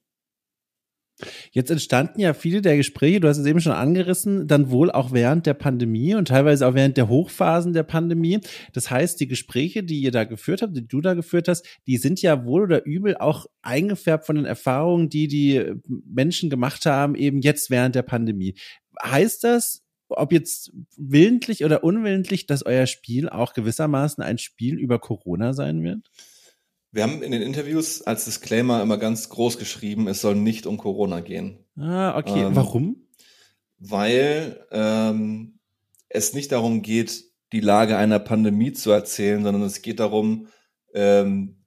Speaker 1: Jetzt entstanden ja viele der Gespräche, du hast es eben schon angerissen, dann wohl auch während der Pandemie und teilweise auch während der Hochphasen der Pandemie. Das heißt, die Gespräche, die ihr da geführt habt, die du da geführt hast, die sind ja wohl oder übel auch eingefärbt von den Erfahrungen, die die Menschen gemacht haben, eben jetzt während der Pandemie. Heißt das, ob jetzt willentlich oder unwillentlich, dass euer Spiel auch gewissermaßen ein Spiel über Corona sein wird?
Speaker 2: Wir haben in den Interviews als Disclaimer immer ganz groß geschrieben, es soll nicht um Corona gehen.
Speaker 1: Ah, okay. Ähm, Warum?
Speaker 2: Weil ähm, es nicht darum geht, die Lage einer Pandemie zu erzählen, sondern es geht darum, ähm,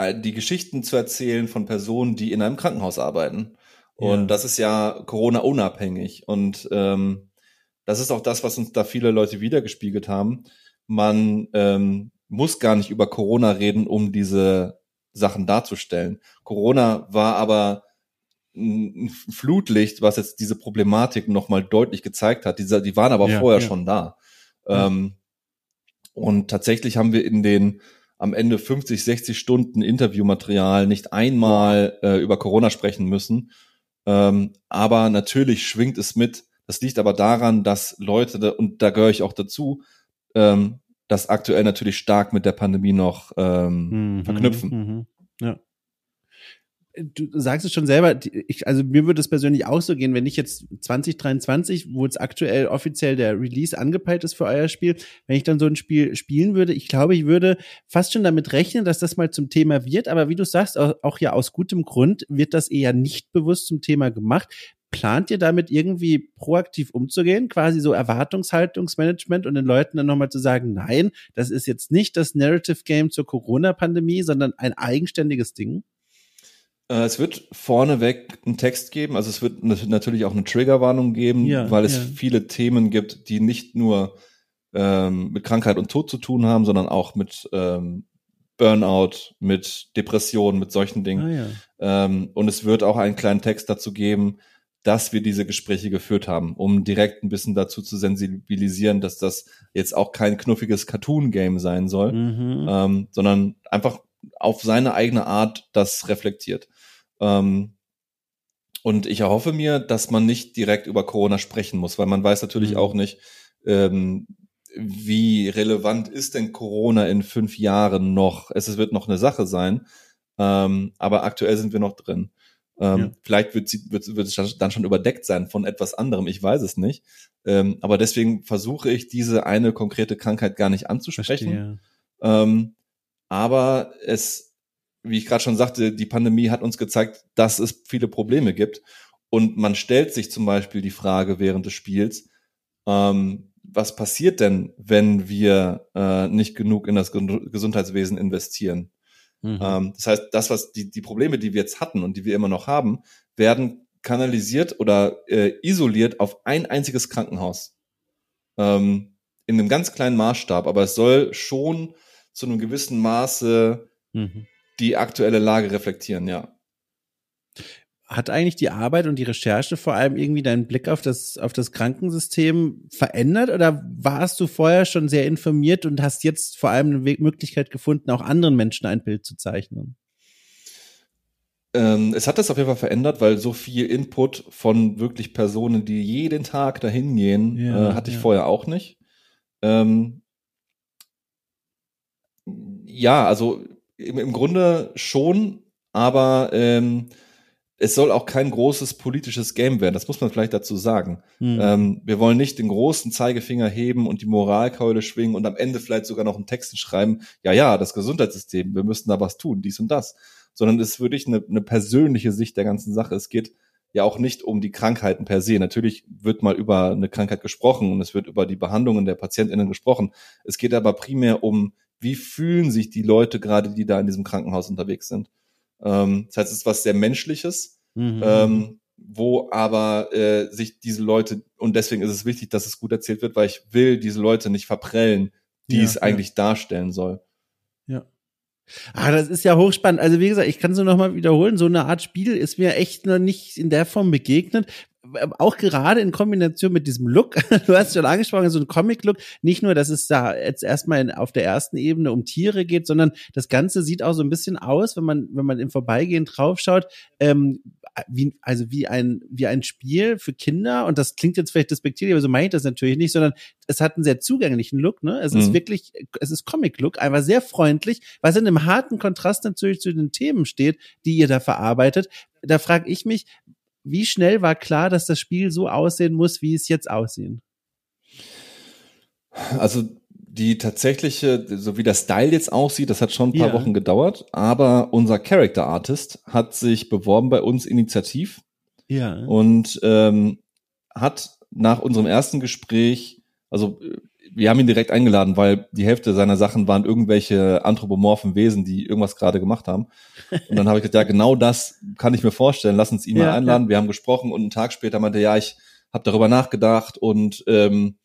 Speaker 2: die Geschichten zu erzählen von Personen, die in einem Krankenhaus arbeiten. Und ja. das ist ja Corona unabhängig. Und ähm, das ist auch das, was uns da viele Leute wiedergespiegelt haben. Man ähm, muss gar nicht über Corona reden, um diese Sachen darzustellen. Corona war aber ein Flutlicht, was jetzt diese Problematik nochmal deutlich gezeigt hat. Die, die waren aber ja, vorher ja. schon da. Ja. Ähm, und tatsächlich haben wir in den am Ende 50, 60 Stunden Interviewmaterial nicht einmal äh, über Corona sprechen müssen. Ähm, aber natürlich schwingt es mit. Das liegt aber daran, dass Leute, und da gehöre ich auch dazu, ähm, das aktuell natürlich stark mit der Pandemie noch ähm, mhm, verknüpfen. Mhm, ja
Speaker 1: du sagst es schon selber, ich, also mir würde es persönlich auch so gehen, wenn ich jetzt 2023, wo jetzt aktuell offiziell der Release angepeilt ist für euer Spiel, wenn ich dann so ein Spiel spielen würde, ich glaube, ich würde fast schon damit rechnen, dass das mal zum Thema wird, aber wie du sagst, auch, auch ja aus gutem Grund wird das eher nicht bewusst zum Thema gemacht. Plant ihr damit irgendwie proaktiv umzugehen, quasi so Erwartungshaltungsmanagement und den Leuten dann nochmal zu sagen, nein, das ist jetzt nicht das Narrative Game zur Corona-Pandemie, sondern ein eigenständiges Ding?
Speaker 2: Äh, es wird vorneweg einen Text geben, also es wird natürlich auch eine Triggerwarnung geben, ja, weil es ja. viele Themen gibt, die nicht nur ähm, mit Krankheit und Tod zu tun haben, sondern auch mit ähm, Burnout, mit Depressionen, mit solchen Dingen. Ah, ja. ähm, und es wird auch einen kleinen Text dazu geben, dass wir diese Gespräche geführt haben, um direkt ein bisschen dazu zu sensibilisieren, dass das jetzt auch kein knuffiges Cartoon-Game sein soll, mhm. ähm, sondern einfach auf seine eigene Art das reflektiert. Ähm, und ich erhoffe mir, dass man nicht direkt über Corona sprechen muss, weil man weiß natürlich mhm. auch nicht, ähm, wie relevant ist denn Corona in fünf Jahren noch? Es wird noch eine Sache sein, ähm, aber aktuell sind wir noch drin. Ähm, ja. Vielleicht wird, sie, wird, wird es dann schon überdeckt sein von etwas anderem, ich weiß es nicht. Ähm, aber deswegen versuche ich, diese eine konkrete Krankheit gar nicht anzusprechen. Ähm, aber es wie ich gerade schon sagte, die Pandemie hat uns gezeigt, dass es viele Probleme gibt. Und man stellt sich zum Beispiel die Frage während des Spiels, ähm, was passiert denn, wenn wir äh, nicht genug in das Gesundheitswesen investieren? Mhm. Ähm, das heißt, das, was die, die Probleme, die wir jetzt hatten und die wir immer noch haben, werden kanalisiert oder äh, isoliert auf ein einziges Krankenhaus. Ähm, in einem ganz kleinen Maßstab, aber es soll schon zu einem gewissen Maße mhm die aktuelle Lage reflektieren, ja.
Speaker 1: Hat eigentlich die Arbeit und die Recherche vor allem irgendwie deinen Blick auf das, auf das Krankensystem verändert oder warst du vorher schon sehr informiert und hast jetzt vor allem eine Möglichkeit gefunden, auch anderen Menschen ein Bild zu zeichnen?
Speaker 2: Ähm, es hat das auf jeden Fall verändert, weil so viel Input von wirklich Personen, die jeden Tag dahin gehen, ja, äh, hatte ich ja. vorher auch nicht. Ähm, ja, also im, im Grunde schon, aber ähm, es soll auch kein großes politisches Game werden. Das muss man vielleicht dazu sagen. Mhm. Ähm, wir wollen nicht den großen Zeigefinger heben und die Moralkeule schwingen und am Ende vielleicht sogar noch einen Text schreiben. Ja, ja, das Gesundheitssystem, wir müssten da was tun, dies und das. Sondern es ist wirklich eine, eine persönliche Sicht der ganzen Sache. Es geht ja auch nicht um die Krankheiten per se. Natürlich wird mal über eine Krankheit gesprochen und es wird über die Behandlungen der PatientInnen gesprochen. Es geht aber primär um wie fühlen sich die Leute gerade, die da in diesem Krankenhaus unterwegs sind. Ähm, das heißt, es ist was sehr Menschliches, mhm. ähm, wo aber äh, sich diese Leute, und deswegen ist es wichtig, dass es gut erzählt wird, weil ich will diese Leute nicht verprellen, die ja, es eigentlich ja. darstellen soll.
Speaker 1: Ja. Ah, das ist ja hochspannend. Also wie gesagt, ich kann es nur noch mal wiederholen. So eine Art Spiel ist mir echt noch nicht in der Form begegnet auch gerade in Kombination mit diesem Look, <laughs> du hast schon angesprochen, so ein Comic-Look, nicht nur, dass es da jetzt erstmal auf der ersten Ebene um Tiere geht, sondern das Ganze sieht auch so ein bisschen aus, wenn man, wenn man im Vorbeigehen draufschaut, ähm, wie, also wie ein, wie ein Spiel für Kinder, und das klingt jetzt vielleicht despektierlich, aber so meine ich das natürlich nicht, sondern es hat einen sehr zugänglichen Look, ne? Es mhm. ist wirklich, es ist Comic-Look, einfach sehr freundlich, was in einem harten Kontrast natürlich zu den Themen steht, die ihr da verarbeitet. Da frage ich mich, wie schnell war klar, dass das Spiel so aussehen muss, wie es jetzt aussehen?
Speaker 2: Also die tatsächliche, so wie der Style jetzt aussieht, das hat schon ein paar ja. Wochen gedauert, aber unser Character Artist hat sich beworben bei uns initiativ ja. und ähm, hat nach unserem ersten Gespräch, also wir haben ihn direkt eingeladen, weil die Hälfte seiner Sachen waren irgendwelche anthropomorphen Wesen, die irgendwas gerade gemacht haben. Und dann habe ich gesagt, ja, genau das kann ich mir vorstellen. Lass uns ihn ja, mal einladen. Ja. Wir haben gesprochen und einen Tag später meinte, ja, ich habe darüber nachgedacht und ähm,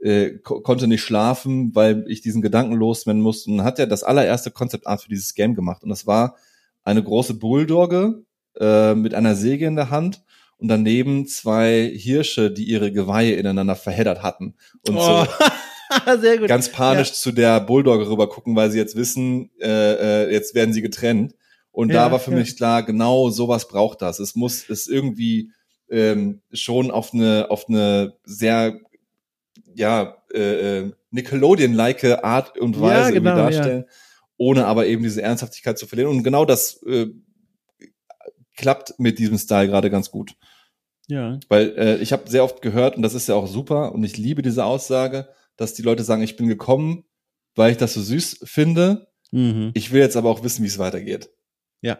Speaker 2: äh, ko konnte nicht schlafen, weil ich diesen Gedanken loswerden musste. Und hat er das allererste Konzeptart für dieses Game gemacht. Und das war eine große Bulldogge äh, mit einer Säge in der Hand und daneben zwei Hirsche, die ihre Geweihe ineinander verheddert hatten und oh. so <laughs> <laughs> Sehr gut. ganz panisch ja. zu der Bulldogge rüber gucken, weil sie jetzt wissen, äh, äh, jetzt werden sie getrennt. Und ja, da war für ja. mich klar, genau sowas braucht das. Es muss es irgendwie ähm, schon auf eine auf eine sehr ja äh, äh Nickelodeon-like Art und Weise genau, irgendwie darstellen, ohne aber eben diese Ernsthaftigkeit zu verlieren. Und genau das äh, klappt mit diesem Style gerade ganz gut. Ja. Weil äh, ich habe sehr oft gehört, und das ist ja auch super, und ich liebe diese Aussage, dass die Leute sagen, ich bin gekommen, weil ich das so süß finde. Mhm. Ich will jetzt aber auch wissen, wie es weitergeht.
Speaker 1: Ja.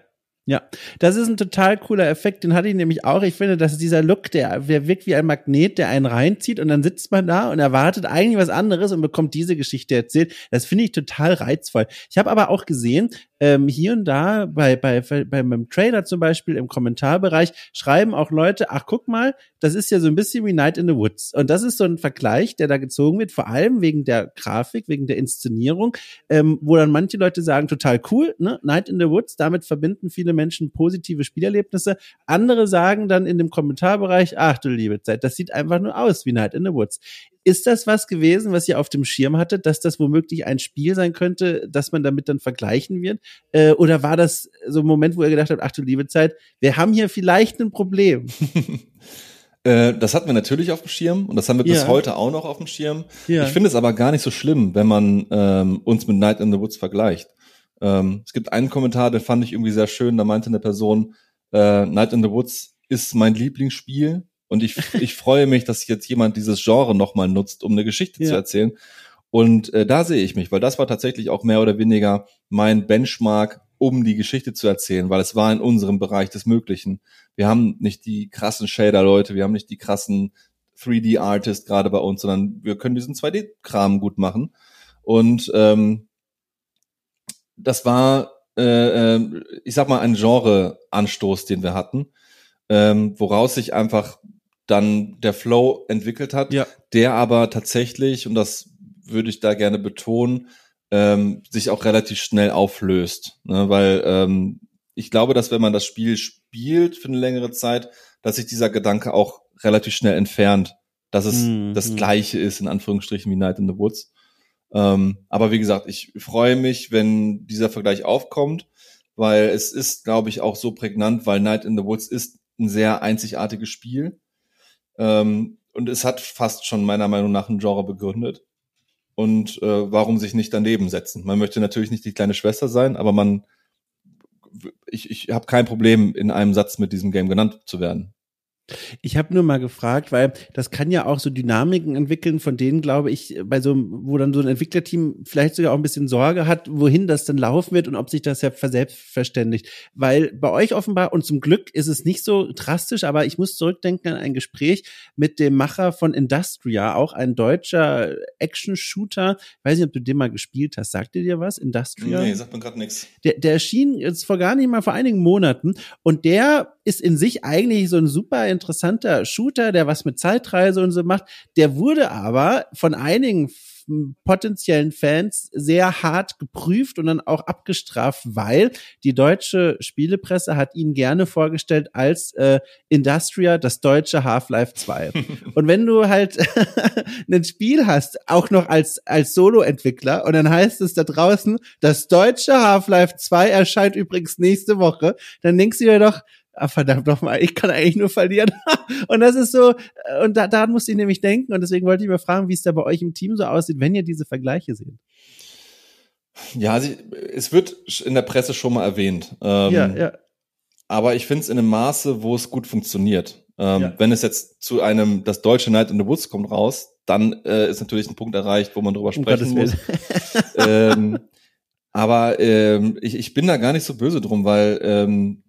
Speaker 1: Ja, das ist ein total cooler Effekt, den hatte ich nämlich auch. Ich finde, dass dieser Look, der, der wirkt wie ein Magnet, der einen reinzieht und dann sitzt man da und erwartet eigentlich was anderes und bekommt diese Geschichte erzählt. Das finde ich total reizvoll. Ich habe aber auch gesehen, ähm, hier und da bei, bei, bei, beim Trailer zum Beispiel im Kommentarbereich schreiben auch Leute, ach guck mal, das ist ja so ein bisschen wie Night in the Woods. Und das ist so ein Vergleich, der da gezogen wird, vor allem wegen der Grafik, wegen der Inszenierung, ähm, wo dann manche Leute sagen, total cool, ne? Night in the Woods, damit verbinden viele Menschen positive Spielerlebnisse. Andere sagen dann in dem Kommentarbereich, ach du liebe Zeit, das sieht einfach nur aus wie Night in the Woods. Ist das was gewesen, was ihr auf dem Schirm hattet, dass das womöglich ein Spiel sein könnte, dass man damit dann vergleichen wird? Äh, oder war das so ein Moment, wo ihr gedacht habt, ach du liebe Zeit, wir haben hier vielleicht ein Problem? <laughs>
Speaker 2: Äh, das hatten wir natürlich auf dem Schirm und das haben wir bis ja. heute auch noch auf dem Schirm. Ja. Ich finde es aber gar nicht so schlimm, wenn man ähm, uns mit Night in the Woods vergleicht. Ähm, es gibt einen Kommentar, den fand ich irgendwie sehr schön. Da meinte eine Person, äh, Night in the Woods ist mein Lieblingsspiel und ich, <laughs> ich freue mich, dass jetzt jemand dieses Genre nochmal nutzt, um eine Geschichte ja. zu erzählen. Und äh, da sehe ich mich, weil das war tatsächlich auch mehr oder weniger mein Benchmark, um die Geschichte zu erzählen, weil es war in unserem Bereich des Möglichen. Wir haben nicht die krassen Shader-Leute, wir haben nicht die krassen 3D-Artists gerade bei uns, sondern wir können diesen 2D-Kram gut machen. Und ähm, das war, äh, äh, ich sag mal, ein Genre-Anstoß, den wir hatten, ähm, woraus sich einfach dann der Flow entwickelt hat, ja. der aber tatsächlich, und das würde ich da gerne betonen, ähm, sich auch relativ schnell auflöst. Ne? Weil ähm, ich glaube, dass wenn man das Spiel spielt für eine längere Zeit, dass sich dieser Gedanke auch relativ schnell entfernt, dass es mm, das mm. gleiche ist, in Anführungsstrichen, wie Night in the Woods. Ähm, aber wie gesagt, ich freue mich, wenn dieser Vergleich aufkommt, weil es ist, glaube ich, auch so prägnant, weil Night in the Woods ist ein sehr einzigartiges Spiel. Ähm, und es hat fast schon meiner Meinung nach ein Genre begründet. Und äh, warum sich nicht daneben setzen? Man möchte natürlich nicht die kleine Schwester sein, aber man, ich, ich habe kein Problem, in einem Satz mit diesem Game genannt zu werden.
Speaker 1: Ich habe nur mal gefragt, weil das kann ja auch so Dynamiken entwickeln, von denen glaube ich, bei so wo dann so ein Entwicklerteam vielleicht sogar auch ein bisschen Sorge hat, wohin das dann laufen wird und ob sich das ja verselbstverständigt. Weil bei euch offenbar, und zum Glück ist es nicht so drastisch, aber ich muss zurückdenken an ein Gespräch mit dem Macher von Industria, auch ein deutscher Action-Shooter. Weiß nicht, ob du den mal gespielt hast. Sagt ihr dir was? Industria?
Speaker 2: Nee, sagt man gerade nichts.
Speaker 1: Der, der erschien jetzt vor gar nicht mal vor einigen Monaten und der ist in sich eigentlich so ein super interessanter Shooter, der was mit Zeitreise und so macht. Der wurde aber von einigen potenziellen Fans sehr hart geprüft und dann auch abgestraft, weil die deutsche Spielepresse hat ihn gerne vorgestellt als äh, Industria, das deutsche Half-Life 2. <laughs> und wenn du halt <laughs> ein Spiel hast, auch noch als, als Solo-Entwickler, und dann heißt es da draußen, das deutsche Half-Life 2 erscheint übrigens nächste Woche, dann denkst du dir doch, ah, verdammt nochmal, ich kann eigentlich nur verlieren. <laughs> und das ist so, äh, und da, daran musste ich nämlich denken und deswegen wollte ich mal fragen, wie es da bei euch im Team so aussieht, wenn ihr diese Vergleiche seht.
Speaker 2: Ja, also es wird in der Presse schon mal erwähnt. Ähm, ja, ja. Aber ich finde es in einem Maße, wo es gut funktioniert. Ähm, ja. Wenn es jetzt zu einem, das deutsche Night in the Woods kommt raus, dann äh, ist natürlich ein Punkt erreicht, wo man drüber sprechen muss. ähm, aber ähm, ich, ich bin da gar nicht so böse drum, weil ähm,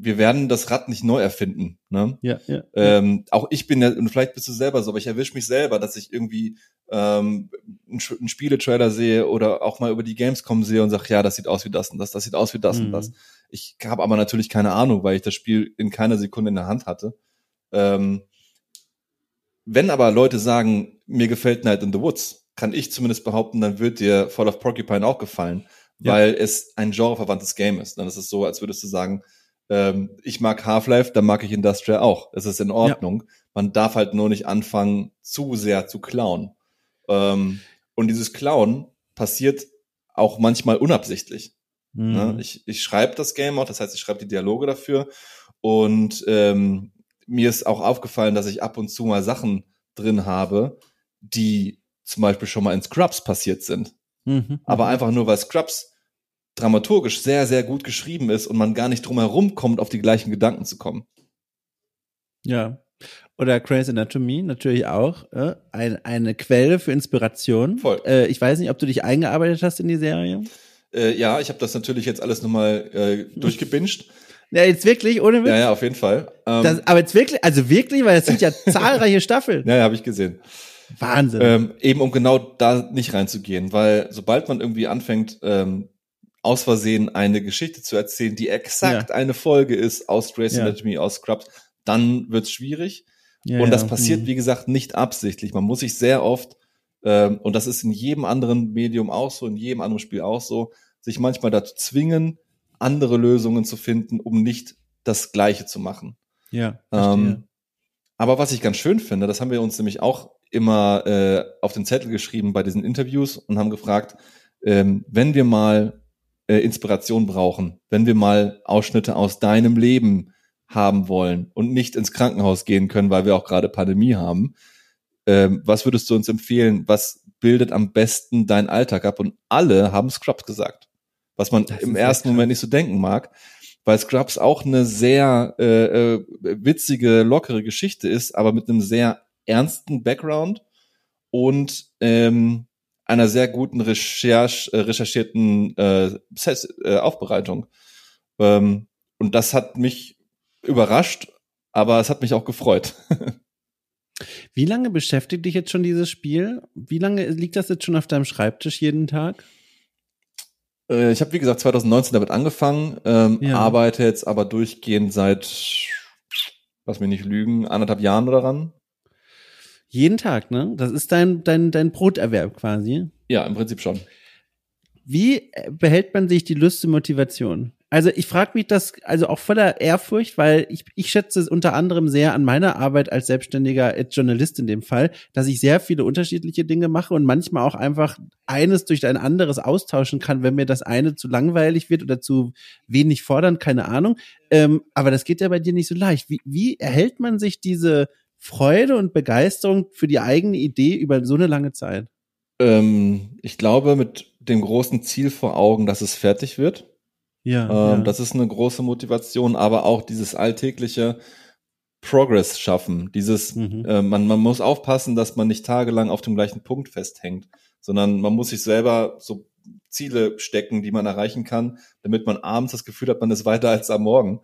Speaker 2: wir werden das Rad nicht neu erfinden. Ne? Ja, ja, ähm, Auch ich bin ja, und vielleicht bist du selber so, aber ich erwische mich selber, dass ich irgendwie ähm, einen, einen Spieletrailer sehe oder auch mal über die Gamescom sehe und sage, ja, das sieht aus wie das und das, das sieht aus wie das mhm. und das. Ich habe aber natürlich keine Ahnung, weil ich das Spiel in keiner Sekunde in der Hand hatte. Ähm, wenn aber Leute sagen, mir gefällt Night in the Woods, kann ich zumindest behaupten, dann wird dir Fall of Porcupine auch gefallen, ja. weil es ein genreverwandtes Game ist. Dann ist es so, als würdest du sagen, Ähm, ich mag Half-Life, dann mag ich Industrial auch. Es ist in Ordnung. Ja. Man darf halt nur nicht anfangen, zu sehr zu klauen. Ähm, und dieses Klauen passiert auch manchmal unabsichtlich. Mhm. Ne? Ich, ich schreibe das Game auch, das heißt, ich schreibe die Dialoge dafür. Und ähm, mir ist auch aufgefallen, dass ich ab und zu mal Sachen drin habe, die zum Beispiel schon mal in Scrubs passiert sind. Mhm. Aber mhm. einfach nur, weil Scrubs dramaturgisch sehr, sehr gut geschrieben ist und man gar nicht drum herum kommt, auf die gleichen Gedanken zu kommen.
Speaker 1: Ja. Oder Crazy Anatomy natürlich auch. Äh, ein, eine Quelle für Inspiration. Voll. Äh, ich weiß nicht, ob du dich eingearbeitet hast in die Serie.
Speaker 2: Äh, ja, ich habe das natürlich jetzt alles nochmal äh, durchgebinged.
Speaker 1: Ja, jetzt wirklich, ohne
Speaker 2: Witz? Ja, ja, auf jeden Fall.
Speaker 1: Ähm, das, aber jetzt wirklich, also wirklich, weil es sind ja <laughs> zahlreiche Staffeln.
Speaker 2: Ja, ja, habe ich gesehen.
Speaker 1: Wahnsinn.
Speaker 2: Ähm, eben um genau da nicht reinzugehen, weil sobald man irgendwie anfängt, ähm, aus Versehen eine Geschichte zu erzählen, die exakt ja. eine Folge ist aus Grey's ja. Anatomy, aus Scrubs, dann wird's schwierig. Ja, und das passiert, hm. wie gesagt, nicht absichtlich. Man muss sich sehr oft, ähm, und das ist in jedem anderen Medium auch so, in jedem anderen Spiel auch so, sich manchmal dazu zwingen, andere Lösungen zu finden, um nicht das Gleiche zu machen.
Speaker 1: Ja.
Speaker 2: Ähm, aber was ich ganz schön finde, das haben wir uns nämlich auch immer äh, auf den Zettel geschrieben bei diesen Interviews und haben gefragt, ähm, wenn wir mal äh, Inspiration brauchen, wenn wir mal Ausschnitte aus deinem Leben haben wollen und nicht ins Krankenhaus gehen können, weil wir auch gerade Pandemie haben, ähm, was würdest du uns empfehlen? Was bildet am besten deinen Alltag ab? Und alle haben Scrubs gesagt, was man das im ersten Moment nicht so denken mag, weil Scrubs auch eine sehr äh, äh, witzige, lockere Geschichte ist, aber mit einem sehr ernsten Background und ähm, einer sehr guten Recherche, äh, recherchierten äh, äh, Aufbereitung. Ähm, und das hat mich überrascht, aber es hat mich auch gefreut. <laughs>
Speaker 1: Wie lange beschäftigt dich jetzt schon dieses Spiel? Wie lange liegt das jetzt schon auf deinem Schreibtisch jeden Tag?
Speaker 2: Äh, ich habe, wie gesagt, 2019 damit angefangen, ähm, ja. arbeite jetzt aber durchgehend seit, lass mich nicht lügen, anderthalb Jahren daran.
Speaker 1: Jeden Tag, ne? Das ist dein, dein, dein Broterwerb quasi.
Speaker 2: Ja, im Prinzip schon.
Speaker 1: Wie behält man sich die Lust und Motivation? Also ich frage mich das also auch voller Ehrfurcht, weil ich, ich schätze es unter anderem sehr an meiner Arbeit als selbstständiger Journalist in dem Fall, dass ich sehr viele unterschiedliche Dinge mache und manchmal auch einfach eines durch ein anderes austauschen kann, wenn mir das eine zu langweilig wird oder zu wenig fordernd, keine Ahnung. Ähm, aber das geht ja bei dir nicht so leicht. Wie, wie erhält man sich diese Freude und Begeisterung für die eigene Idee über so eine lange Zeit?
Speaker 2: Ähm, ich glaube, mit dem großen Ziel vor Augen, dass es fertig wird.
Speaker 1: Ja,
Speaker 2: ähm, ja. Das ist eine große Motivation, aber auch dieses alltägliche Progress schaffen. Dieses, mhm. äh, man, man muss aufpassen, dass man nicht tagelang auf dem gleichen Punkt festhängt, sondern man muss sich selber so Ziele stecken, die man erreichen kann, damit man abends das Gefühl hat, man ist weiter als am Morgen.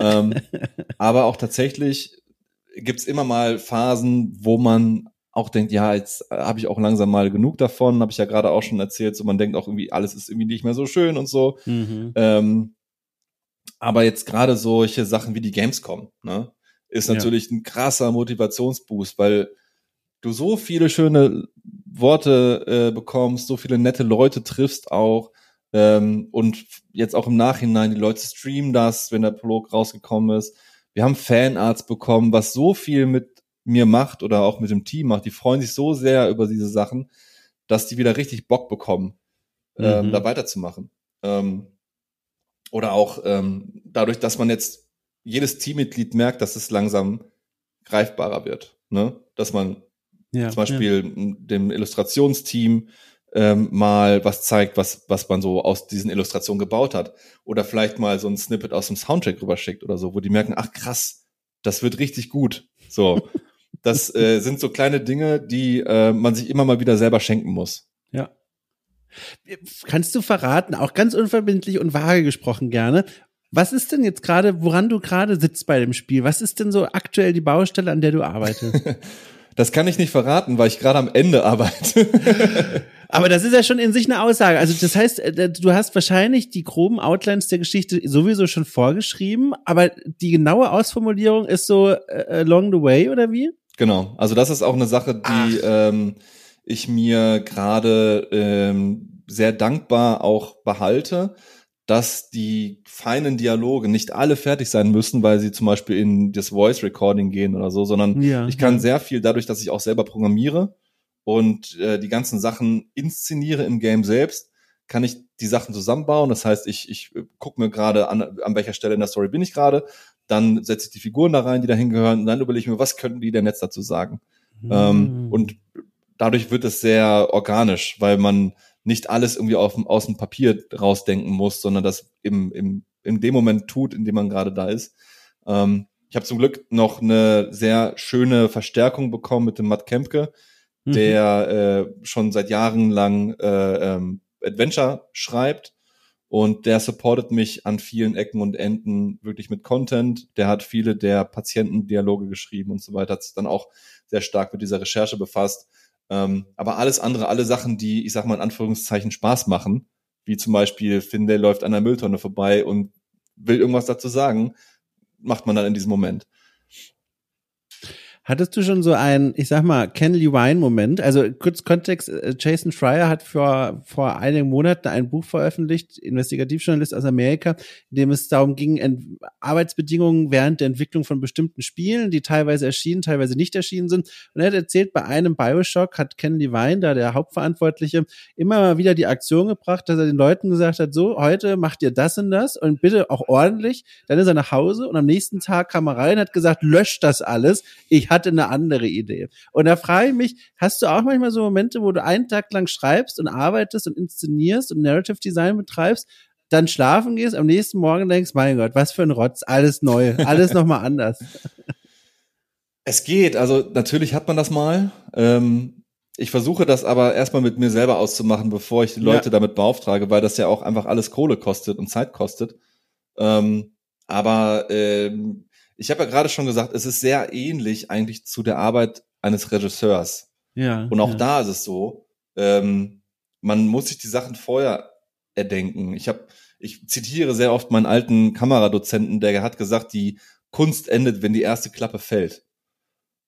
Speaker 2: ähm, <laughs> aber auch tatsächlich gibt's immer mal Phasen, wo man auch denkt, ja, jetzt habe ich auch langsam mal genug davon, habe ich ja gerade auch schon erzählt, so man denkt auch irgendwie, alles ist irgendwie nicht mehr so schön und so. Mhm. Ähm, aber jetzt gerade solche Sachen wie die Gamescom, ne, ist natürlich ja. ein krasser Motivationsboost, weil du so viele schöne Worte äh, bekommst, so viele nette Leute triffst auch ähm, und jetzt auch im Nachhinein die Leute streamen das, wenn der Prolog rausgekommen ist. Wir haben Fanarts bekommen, was so viel mit mir macht oder auch mit dem Team macht. Die freuen sich so sehr über diese Sachen, dass die wieder richtig Bock bekommen, ähm, mhm. da weiterzumachen. Ähm, oder auch ähm, dadurch, dass man jetzt jedes Teammitglied merkt, dass es langsam greifbarer wird. Ne? Dass man ja, zum Beispiel ja. dem Illustrationsteam ähm, mal was zeigt, was, was man so aus diesen Illustrationen gebaut hat. Oder vielleicht mal so ein Snippet aus dem Soundtrack rüberschickt oder so, wo die merken, ach krass, das wird richtig gut. So. Das <laughs> äh, sind so kleine Dinge, die äh, man sich immer mal wieder selber schenken muss.
Speaker 1: Ja. Kannst du verraten, auch ganz unverbindlich und vage gesprochen gerne, was ist denn jetzt gerade, woran du gerade sitzt bei dem Spiel? Was ist denn so aktuell die Baustelle, an der du arbeitest? <laughs>
Speaker 2: Das kann ich nicht verraten, weil ich gerade am Ende arbeite. <laughs>
Speaker 1: Aber das ist ja schon in sich eine Aussage. Also das heißt, äh, du hast wahrscheinlich die groben Outlines der Geschichte sowieso schon vorgeschrieben, aber die genaue Ausformulierung ist so uh, along the way oder wie?
Speaker 2: Genau. Also das ist auch eine Sache, die ähm, ich mir gerade ähm, sehr dankbar auch behalte, dass die feinen Dialoge nicht alle fertig sein müssen, weil sie zum Beispiel in das Voice Recording gehen oder so, sondern ja, ich kann ja. sehr viel dadurch, dass ich auch selber programmiere und äh, die ganzen Sachen inszeniere im Game selbst, kann ich die Sachen zusammenbauen. Das heißt, ich, ich gucke mir gerade an, an welcher Stelle in der Story bin ich gerade, dann setze ich die Figuren da rein, die da hingehören, und dann überlege ich mir, was könnten die denn jetzt dazu sagen? Mhm. Ähm, und dadurch wird es sehr organisch, weil man nicht alles irgendwie auf, aus dem Papier rausdenken muss, sondern das im, im, in dem Moment tut, in dem man gerade da ist. Ähm, ich habe zum Glück noch eine sehr schöne Verstärkung bekommen mit dem Matt Kempke, mhm. der äh, schon seit Jahren lang äh, ähm, Adventure schreibt und der supportet mich an vielen Ecken und Enden wirklich mit Content. Der hat viele der Patientendialoge geschrieben und so weiter, hat sich dann auch sehr stark mit dieser Recherche befasst. Ähm, aber alles andere, alle Sachen, die, ich sag mal in Anführungszeichen, Spaß machen, wie zum Beispiel Findel läuft an der Mülltonne vorbei und will irgendwas dazu sagen, macht man dann in diesem Moment.
Speaker 1: Hattest du schon so einen, ich sag mal, Ken Levine-Moment? Also kurz Kontext, äh, Jason Fryer hat vor, vor einigen Monaten ein Buch veröffentlicht, Investigativjournalist aus Amerika, in dem es darum ging, Arbeitsbedingungen während der Entwicklung von bestimmten Spielen, die teilweise erschienen, teilweise nicht erschienen sind. Und er hat erzählt, bei einem Bioshock hat Ken Levine, da der Hauptverantwortliche, immer mal wieder die Aktion gebracht, dass er den Leuten gesagt hat, so, heute macht ihr das und das und bitte auch ordentlich. Dann ist er nach Hause und am nächsten Tag kam er rein und hat gesagt, löscht das alles. Ich hatte eine andere Idee. Und da frage ich mich, hast du auch manchmal so Momente, wo du einen Tag lang schreibst und arbeitest und inszenierst und Narrative Design betreibst, dann schlafen gehst, am nächsten Morgen denkst, mein Gott, was für ein Rotz, alles neu, alles nochmal anders. <laughs>
Speaker 2: Es geht, also natürlich hat man das mal. Ähm, ich versuche das aber erstmal mit mir selber auszumachen, bevor ich die Leute ja. damit beauftrage, weil das ja auch einfach alles Kohle kostet und Zeit kostet. Ähm, aber ähm, ich habe ja gerade schon gesagt, es ist sehr ähnlich eigentlich zu der Arbeit eines Regisseurs. Ja. Und auch ja. da ist es so, ähm, man muss sich die Sachen vorher erdenken. Ich habe, ich zitiere sehr oft meinen alten Kameradozenten, der hat gesagt, die Kunst endet, wenn die erste Klappe fällt.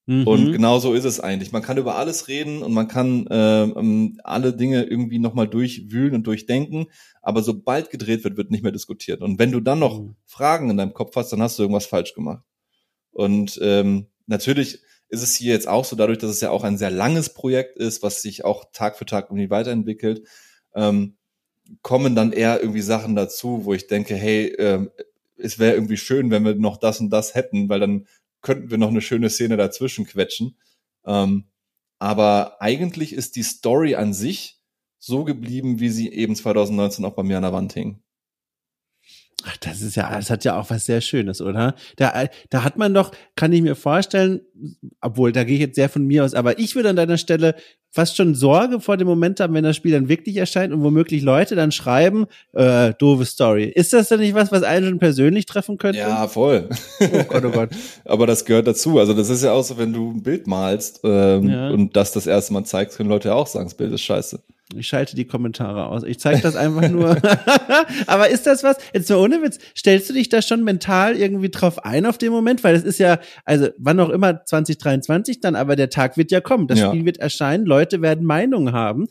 Speaker 2: Mhm. Und genau so ist es eigentlich. Man kann über alles reden und man kann äh, ähm, alle Dinge irgendwie nochmal durchwühlen und durchdenken, aber sobald gedreht wird, wird nicht mehr diskutiert. Und wenn du dann noch mhm. Fragen in deinem Kopf hast, dann hast du irgendwas falsch gemacht. Und ähm, natürlich ist es hier jetzt auch so, dadurch, dass es ja auch ein sehr langes Projekt ist, was sich auch Tag für Tag irgendwie weiterentwickelt, ähm, kommen dann eher irgendwie Sachen dazu, wo ich denke, hey, ähm, es wäre irgendwie schön, wenn wir noch das und das hätten, weil dann könnten wir noch eine schöne Szene dazwischen quetschen. Ähm, aber eigentlich ist die Story an sich so geblieben, wie sie eben 2019 auch bei mir an der Wand hing.
Speaker 1: Ach, das ist ja, das hat ja auch was sehr Schönes, oder? Da, da hat man doch, kann ich mir vorstellen, obwohl, da gehe ich jetzt sehr von mir aus, aber ich würde an deiner Stelle fast schon Sorge vor dem Moment haben, wenn das Spiel dann wirklich erscheint und womöglich Leute dann schreiben, äh, doofe Story. Ist das denn nicht was, was einen schon persönlich treffen könnte?
Speaker 2: Ja, voll. Oh Gott, oh Gott. <laughs> aber das gehört dazu. Also das ist ja auch so, wenn du ein Bild malst ähm, ja. und das das erste Mal zeigst, können Leute ja auch sagen, das Bild ist scheiße.
Speaker 1: Ich schalte die Kommentare aus. Ich zeige das einfach nur. <laughs> Aber ist das was? Jetzt mal ohne Witz. Stellst du dich da schon mental irgendwie drauf ein auf den Moment? Weil es ist ja, also wann auch immer 2023 dann, aber der Tag wird ja kommen. Das ja. Spiel wird erscheinen. Leute werden Meinungen haben.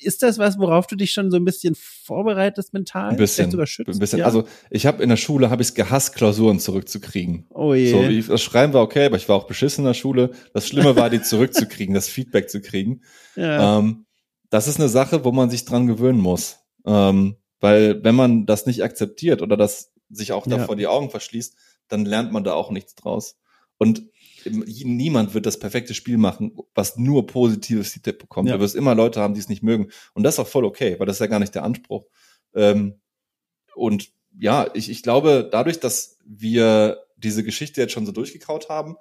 Speaker 1: Ist das was, worauf du dich schon so ein bisschen vorbereitest mental?
Speaker 2: Ein bisschen. Sogar schützt? Ein bisschen. Ja. Also ich habe in der Schule habe ich es gehasst, Klausuren zurückzukriegen. Oh je. So, ich, das Schreiben war okay, aber ich war auch beschissen in der Schule. Das Schlimme war, die <laughs> zurückzukriegen, das Feedback zu kriegen. Ja. Ähm, das ist eine Sache, wo man sich dran gewöhnen muss. Ähm, weil wenn man das nicht akzeptiert oder das sich auch davor ja. die Augen verschließt, dann lernt man da auch nichts draus. Und niemand wird das perfekte Spiel machen, was nur positives Feedback bekommt. Ja. Du wirst immer Leute haben, die es nicht mögen. Und das ist auch voll okay, weil das ist ja gar nicht der Anspruch. Ähm, und ja, ich, ich glaube, dadurch, dass wir diese Geschichte jetzt schon so durchgekaut haben,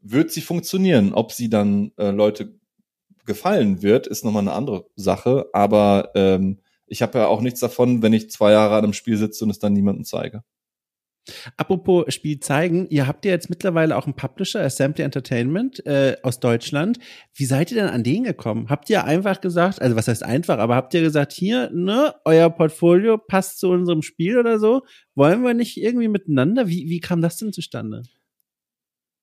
Speaker 2: wird sie funktionieren. Ob sie dann äh, Leute gefallen wird, ist nochmal eine andere Sache. Aber ähm, ich habe ja auch nichts davon, wenn ich zwei Jahre an einem Spiel sitze und es dann niemandem zeige.
Speaker 1: Apropos Spiel zeigen, ihr habt ja jetzt mittlerweile auch einen Publisher, Assembly Entertainment äh, aus Deutschland. Wie seid ihr denn an den gekommen? Habt ihr einfach gesagt, also was heißt einfach, aber habt ihr gesagt, hier, ne, euer Portfolio passt zu unserem Spiel oder so? Wollen wir nicht irgendwie miteinander? Wie, wie kam das denn zustande?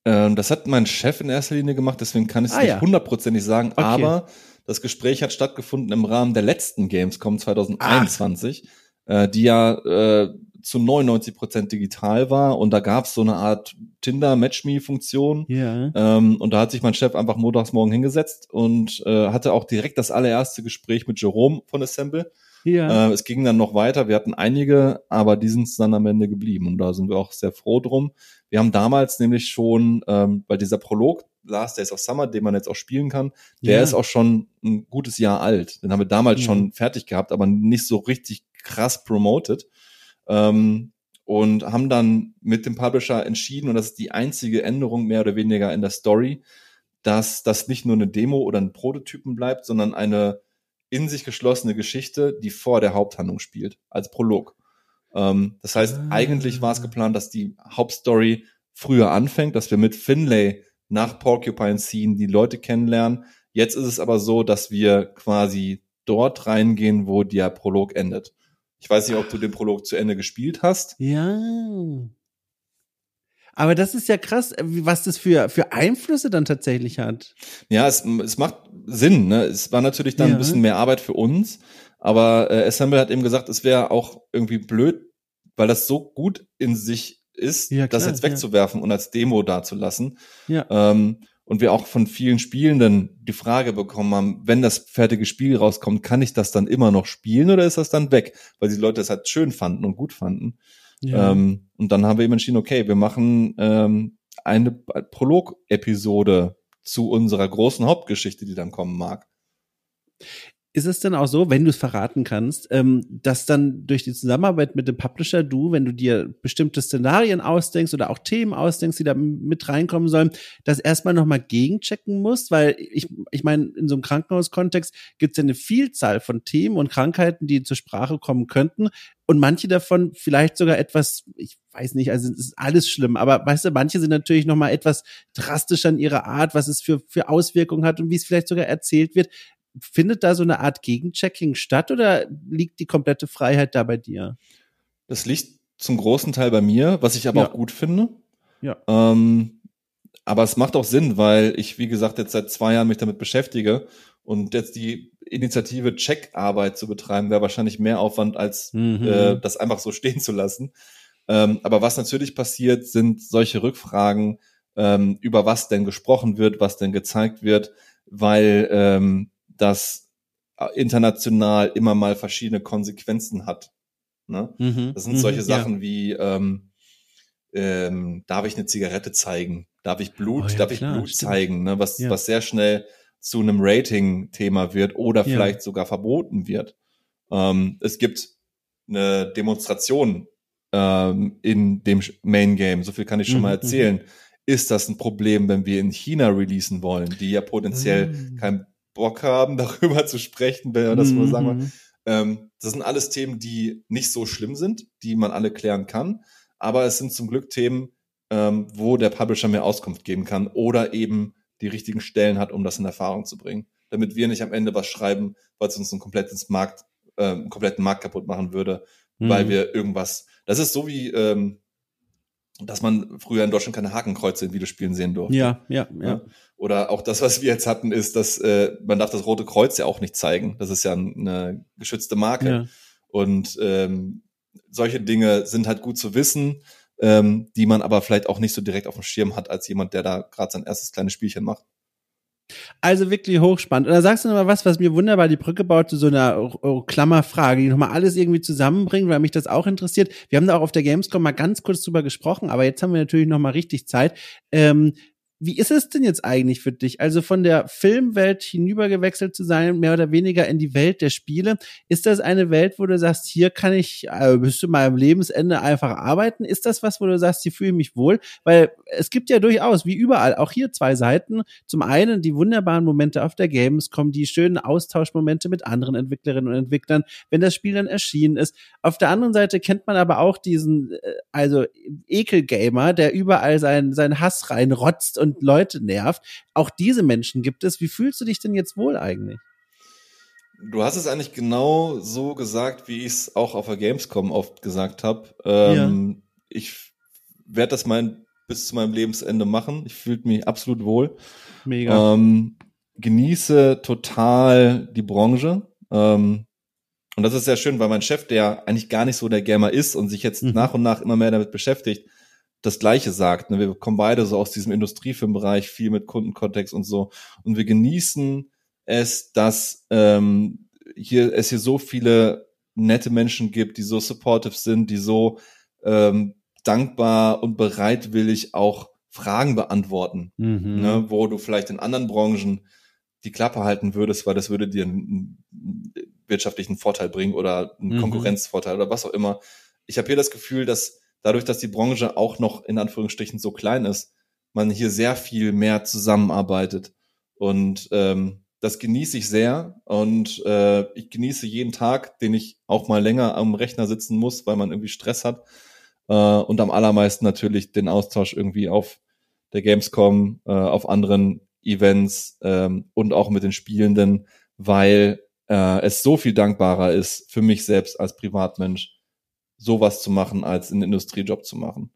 Speaker 2: Ähm, das hat mein Chef in erster Linie gemacht, deswegen kann ich es ah, nicht hundertprozentig ja. sagen, okay. aber das Gespräch hat stattgefunden im Rahmen der letzten Gamescom 2021. äh, die ja äh, zu 99 Prozent digital war und da gab es so eine Art Tinder-Match-Me-Funktion.
Speaker 1: Ja.
Speaker 2: Ähm, und da hat sich mein Chef einfach montags morgen hingesetzt und äh, hatte auch direkt das allererste Gespräch mit Jerome von Assemble.
Speaker 1: Ja.
Speaker 2: Äh, es ging dann noch weiter. Wir hatten einige, aber die sind dann am Ende geblieben und da sind wir auch sehr froh drum. Wir haben damals nämlich schon ähm, bei dieser Prolog Last Days of Summer, den man jetzt auch spielen kann, der
Speaker 1: Ja.
Speaker 2: ist auch schon ein gutes Jahr alt. Den haben wir damals
Speaker 1: Ja.
Speaker 2: schon fertig gehabt, aber nicht so richtig krass promoted. Ähm, und haben dann mit dem Publisher entschieden, und das ist die einzige Änderung mehr oder weniger in der Story, dass das nicht nur eine Demo oder ein Prototypen bleibt, sondern eine in sich geschlossene Geschichte, die vor der Haupthandlung spielt, als Prolog. Ähm, das heißt,
Speaker 1: Ah.
Speaker 2: eigentlich war es geplant, dass die Hauptstory früher anfängt, dass wir mit Finlay nach Porcupine ziehen, die Leute kennenlernen. Jetzt ist es aber so, dass wir quasi dort reingehen, wo der Prolog endet. Ich weiß nicht, ob du den Prolog zu Ende gespielt hast.
Speaker 1: Ja. Aber das ist ja krass, was das für, für Einflüsse dann tatsächlich hat.
Speaker 2: Ja, es, es macht Sinn. Ne? Es war natürlich dann
Speaker 1: Ja.
Speaker 2: ein bisschen mehr Arbeit für uns, aber äh, Assemble hat eben gesagt, es wäre auch irgendwie blöd, weil das so gut in sich ist,
Speaker 1: Ja,
Speaker 2: das
Speaker 1: klar,
Speaker 2: jetzt wegzuwerfen und als Demo dazulassen.
Speaker 1: Ja.
Speaker 2: Ähm, und wir auch von vielen Spielenden die Frage bekommen haben, wenn das fertige Spiel rauskommt, kann ich das dann immer noch spielen oder ist das dann weg? Weil die Leute es halt schön fanden und gut fanden. Ähm, und dann haben wir eben entschieden, okay, wir machen ähm, eine Prolog-Episode zu unserer großen Hauptgeschichte, die dann kommen mag.
Speaker 1: Ist es denn auch so, wenn du es verraten kannst, ähm, dass dann durch die Zusammenarbeit mit dem Publisher du, wenn du dir bestimmte Szenarien ausdenkst oder auch Themen ausdenkst, die da mit reinkommen sollen, das erstmal nochmal gegenchecken musst? Weil ich, ich meine, in so einem Krankenhauskontext gibt es ja eine Vielzahl von Themen und Krankheiten, die zur Sprache kommen könnten. Und manche davon vielleicht sogar etwas, ich weiß nicht, also es ist alles schlimm, aber weißt du, manche sind natürlich nochmal etwas drastischer in ihrer Art, was es für, für Auswirkungen hat und wie es vielleicht sogar erzählt wird. Findet da so eine Art Gegenchecking statt oder liegt die komplette Freiheit da bei dir?
Speaker 2: Das liegt zum großen Teil bei mir, was ich aber
Speaker 1: Ja.
Speaker 2: auch gut finde.
Speaker 1: Ja.
Speaker 2: Ähm, aber es macht auch Sinn, weil ich, wie gesagt, jetzt seit zwei Jahren mich damit beschäftige und jetzt die Initiative Checkarbeit zu betreiben, wäre wahrscheinlich mehr Aufwand, als
Speaker 1: Mhm.
Speaker 2: äh, das einfach so <laughs> stehen zu lassen. Ähm, aber was natürlich passiert, sind solche Rückfragen, ähm, über was denn gesprochen wird, was denn gezeigt wird, weil ähm, das international immer mal verschiedene Konsequenzen hat. Ne?
Speaker 1: Mhm.
Speaker 2: Das sind solche
Speaker 1: Mhm.
Speaker 2: Sachen wie, ähm, ähm, darf ich eine Zigarette zeigen? Darf ich Blut,
Speaker 1: Oh ja,
Speaker 2: darf ich
Speaker 1: klar,
Speaker 2: Blut
Speaker 1: stimmt.
Speaker 2: zeigen? Ne? Was,
Speaker 1: Ja.
Speaker 2: was sehr schnell zu einem Rating-Thema wird oder
Speaker 1: Ja.
Speaker 2: vielleicht sogar verboten wird. Ähm, es gibt eine Demonstration ähm, in dem Main Game, so viel kann ich schon
Speaker 1: Mhm,
Speaker 2: mal erzählen. Ist das ein Problem, wenn wir in China releasen wollen, die ja potenziell
Speaker 1: Mhm.
Speaker 2: Bock haben, <laughs> darüber zu sprechen, wenn wir das mal sagen. wir.
Speaker 1: Mhm.
Speaker 2: Ähm, das sind alles Themen, die nicht so schlimm sind, die man alle klären kann. Aber es sind zum Glück Themen, ähm, wo der Publisher mehr Auskunft geben kann oder eben die richtigen Stellen hat, um das in Erfahrung zu bringen. Damit wir nicht am Ende was schreiben, was uns ein komplettes Markt, äh, einen kompletten Markt kaputt machen würde, weil
Speaker 1: Mhm.
Speaker 2: wir irgendwas. Das ist so wie, ähm, dass man früher in Deutschland keine Hakenkreuze in Videospielen sehen durfte.
Speaker 1: Ja, ja, ja.
Speaker 2: Oder auch das, was wir jetzt hatten, ist, dass äh, man darf das Rote Kreuz ja auch nicht zeigen. Das ist ja eine geschützte Marke.
Speaker 1: ja.
Speaker 2: Und ähm, solche Dinge sind halt gut zu wissen, ähm, die man aber vielleicht auch nicht so direkt auf dem Schirm hat, als jemand, der da gerade sein erstes kleines Spielchen macht.
Speaker 1: Also wirklich hochspannend. Und da sagst du noch mal was, was mir wunderbar die Brücke baut zu so einer Klammerfrage, die nochmal alles irgendwie zusammenbringt, weil mich das auch interessiert. Wir haben da auch auf der Gamescom mal ganz kurz drüber gesprochen, aber jetzt haben wir natürlich noch mal richtig Zeit. Ähm, wie ist es denn jetzt eigentlich für dich? Also von der Filmwelt hinübergewechselt zu sein, mehr oder weniger in die Welt der Spiele. Ist das eine Welt, wo du sagst, hier kann ich äh, bis zu meinem Lebensende einfach arbeiten? Ist das was, wo du sagst, hier fühle ich mich wohl? Weil es gibt ja durchaus, wie überall, auch hier zwei Seiten. Zum einen die wunderbaren Momente auf der Gamescom, die schönen Austauschmomente mit anderen Entwicklerinnen und Entwicklern, wenn das Spiel dann erschienen ist. Auf der anderen Seite kennt man aber auch diesen, äh, also Ekelgamer, der überall seinen, seinen Hass reinrotzt und Leute nervt. Auch diese Menschen gibt es. Wie fühlst du dich denn jetzt wohl eigentlich?
Speaker 2: Du hast es eigentlich genau so gesagt, wie ich es auch auf der Gamescom oft gesagt habe. Ähm, Ich werde das mein, bis zu meinem Lebensende machen. Ich fühle mich absolut wohl.
Speaker 1: Mega.
Speaker 2: Ähm, genieße total die Branche. Ähm, und das ist sehr schön, weil mein Chef, der eigentlich gar nicht so der Gamer ist und sich jetzt mhm. nach und nach immer mehr damit beschäftigt, das Gleiche sagt. Ne? Wir kommen beide so aus diesem Industriefilmbereich, viel mit Kundenkontext und so. Und wir genießen es, dass ähm, hier es hier so viele nette Menschen gibt, die so supportive sind, die so ähm, dankbar und bereitwillig auch Fragen beantworten, mhm. ne? wo du vielleicht in anderen Branchen die Klappe halten würdest, weil das würde dir einen wirtschaftlichen Vorteil bringen oder einen mhm. Konkurrenzvorteil oder was auch immer. Ich habe hier das Gefühl, dass dadurch, dass die Branche auch noch in Anführungsstrichen so klein ist, man hier sehr viel mehr zusammenarbeitet. Und ähm, das genieße ich sehr und äh, ich genieße jeden Tag, den ich auch mal länger am Rechner sitzen muss, weil man irgendwie Stress hat. Äh, und am allermeisten natürlich den Austausch irgendwie auf der Gamescom, äh, auf anderen Events ähm, und auch mit den Spielenden, weil äh, es so viel dankbarer ist für mich selbst als Privatmensch, sowas zu machen, als einen Industriejob zu machen.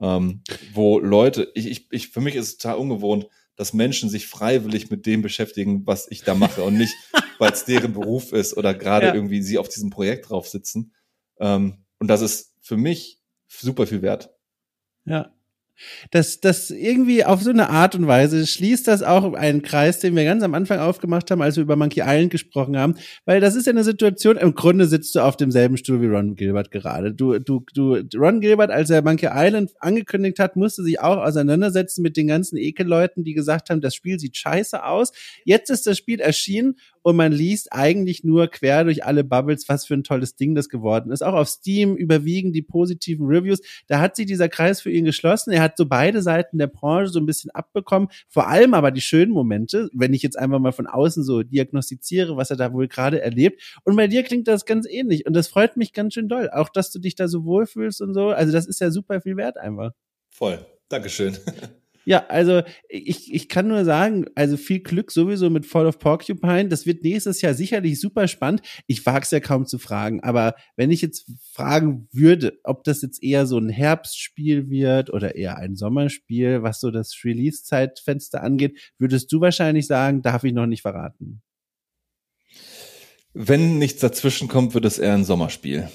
Speaker 2: Ähm, wo Leute, ich, ich, ich, für mich ist es total ungewohnt, dass Menschen sich freiwillig mit dem beschäftigen, was ich da mache und nicht, <laughs> weil es deren Beruf ist oder gerade ja. irgendwie sie auf diesem Projekt drauf sitzen. Ähm, und das ist für mich super viel wert.
Speaker 1: Ja, das, das irgendwie auf so eine Art und Weise schließt das auch einen Kreis, den wir ganz am Anfang aufgemacht haben, als wir über Monkey Island gesprochen haben, weil das ist ja eine Situation, im Grunde sitzt du auf demselben Stuhl wie Ron Gilbert gerade. Du, du, du, Ron Gilbert, als er Monkey Island angekündigt hat, musste sich auch auseinandersetzen mit den ganzen Ekelleuten, die gesagt haben, das Spiel sieht scheiße aus. Jetzt ist das Spiel erschienen und man liest eigentlich nur quer durch alle Bubbles, was für ein tolles Ding das geworden ist. Auch auf Steam überwiegen die positiven Reviews. Da hat sich dieser Kreis für ihn geschlossen. Er hat so beide Seiten der Branche so ein bisschen abbekommen. Vor allem aber die schönen Momente, wenn ich jetzt einfach mal von außen so diagnostiziere, was er da wohl gerade erlebt. Und bei dir klingt das ganz ähnlich. Und das freut mich ganz schön doll. Auch, dass du dich da so wohlfühlst und so. Also das ist ja super viel wert einfach.
Speaker 2: Voll. Dankeschön.
Speaker 1: Ja, also ich, ich kann nur sagen, also viel Glück sowieso mit Fall of Porcupine. Das wird nächstes Jahr sicherlich super spannend. Ich wage es ja kaum zu fragen, aber wenn ich jetzt fragen würde, ob das jetzt eher so ein Herbstspiel wird oder eher ein Sommerspiel, was so das Release-Zeitfenster angeht, würdest du wahrscheinlich sagen, darf ich noch nicht verraten.
Speaker 2: Wenn nichts dazwischen kommt, wird es eher ein Sommerspiel.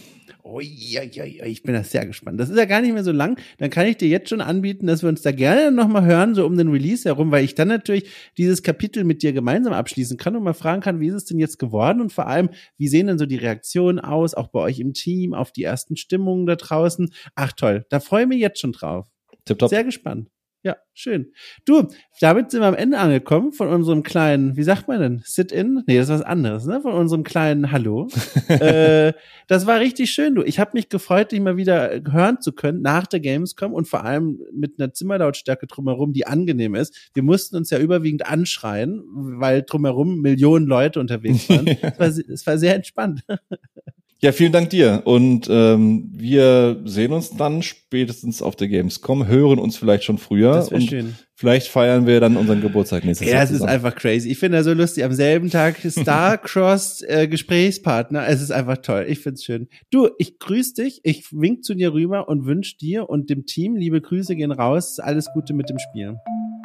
Speaker 1: Oh, ja, ja, ja, ich bin da sehr gespannt. Das ist ja gar nicht mehr so lang. Dann kann ich dir jetzt schon anbieten, dass wir uns da gerne nochmal hören, so um den Release herum, weil ich dann natürlich dieses Kapitel mit dir gemeinsam abschließen kann und mal fragen kann, wie ist es denn jetzt geworden und vor allem, wie sehen denn so die Reaktionen aus, auch bei euch im Team, auf die ersten Stimmungen da draußen. Ach toll, da freue ich mich jetzt schon drauf. Tipptopp. Sehr gespannt. Ja, schön. Du, damit sind wir am Ende angekommen von unserem kleinen, wie sagt man denn, Sit-in? Nee, das ist was anderes, ne? Von unserem kleinen Hallo. <laughs> äh, das war richtig schön, du. Ich habe mich gefreut, dich mal wieder hören zu können nach der Gamescom und vor allem mit einer Zimmerlautstärke drumherum, die angenehm ist. Wir mussten uns ja überwiegend anschreien, weil drumherum Millionen Leute unterwegs waren. <laughs> es, war, es war sehr entspannt. <laughs>
Speaker 2: Ja, vielen Dank dir. Und ähm, wir sehen uns dann spätestens auf der Gamescom, hören uns vielleicht schon früher. Das wäre schön. Vielleicht feiern wir dann unseren Geburtstag nächstes
Speaker 1: Jahr. Ja, es ist einfach crazy. Ich finde das so lustig. Am selben Tag <laughs> Star-Cross äh, Gesprächspartner. Es ist einfach toll. Ich find's schön. Du, ich grüße dich. Ich wink zu dir rüber und wünsche dir und dem Team liebe Grüße gehen raus. Alles Gute mit dem Spiel.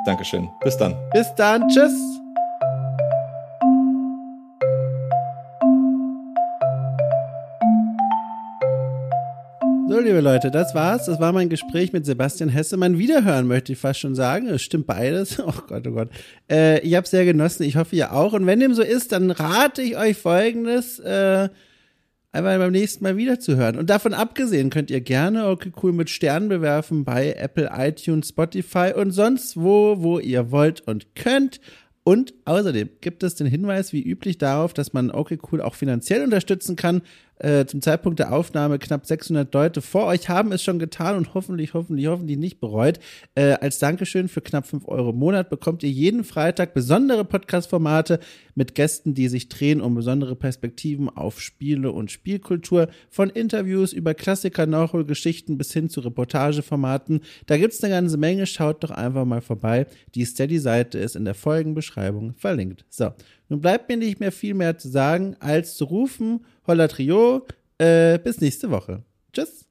Speaker 2: Dankeschön. Bis dann.
Speaker 1: Bis dann. Tschüss. So, liebe Leute, das war's. Das war mein Gespräch mit Sebastian Hesse. Mein Wiederhören möchte ich fast schon sagen. Es stimmt beides. <laughs> Oh Gott, oh Gott. Äh, ich habe sehr genossen. Ich hoffe, ihr auch. Und wenn dem so ist, dann rate ich euch Folgendes. Äh, einfach beim nächsten Mal wieder zu hören. Und davon abgesehen könnt ihr gerne okay cool mit Sternen bewerfen bei Apple, iTunes, Spotify und sonst wo, wo ihr wollt und könnt. Und außerdem gibt es den Hinweis wie üblich darauf, dass man okay cool auch finanziell unterstützen kann äh, zum Zeitpunkt der Aufnahme knapp 600 Leute vor euch haben es schon getan und hoffentlich, hoffentlich, hoffentlich nicht bereut. Äh, als Dankeschön für knapp 5 Euro im Monat bekommt ihr jeden Freitag besondere Podcast-Formate mit Gästen, die sich drehen um besondere Perspektiven auf Spiele und Spielkultur. Von Interviews über Klassiker, Nachholgeschichten bis hin zu Reportageformaten. Da gibt's eine ganze Menge. Schaut doch einfach mal vorbei. Die Steady-Seite ist in der Folgenbeschreibung verlinkt. So, nun bleibt mir nicht mehr viel mehr zu sagen, als zu rufen, Holla Trio, äh, bis nächste Woche. Tschüss.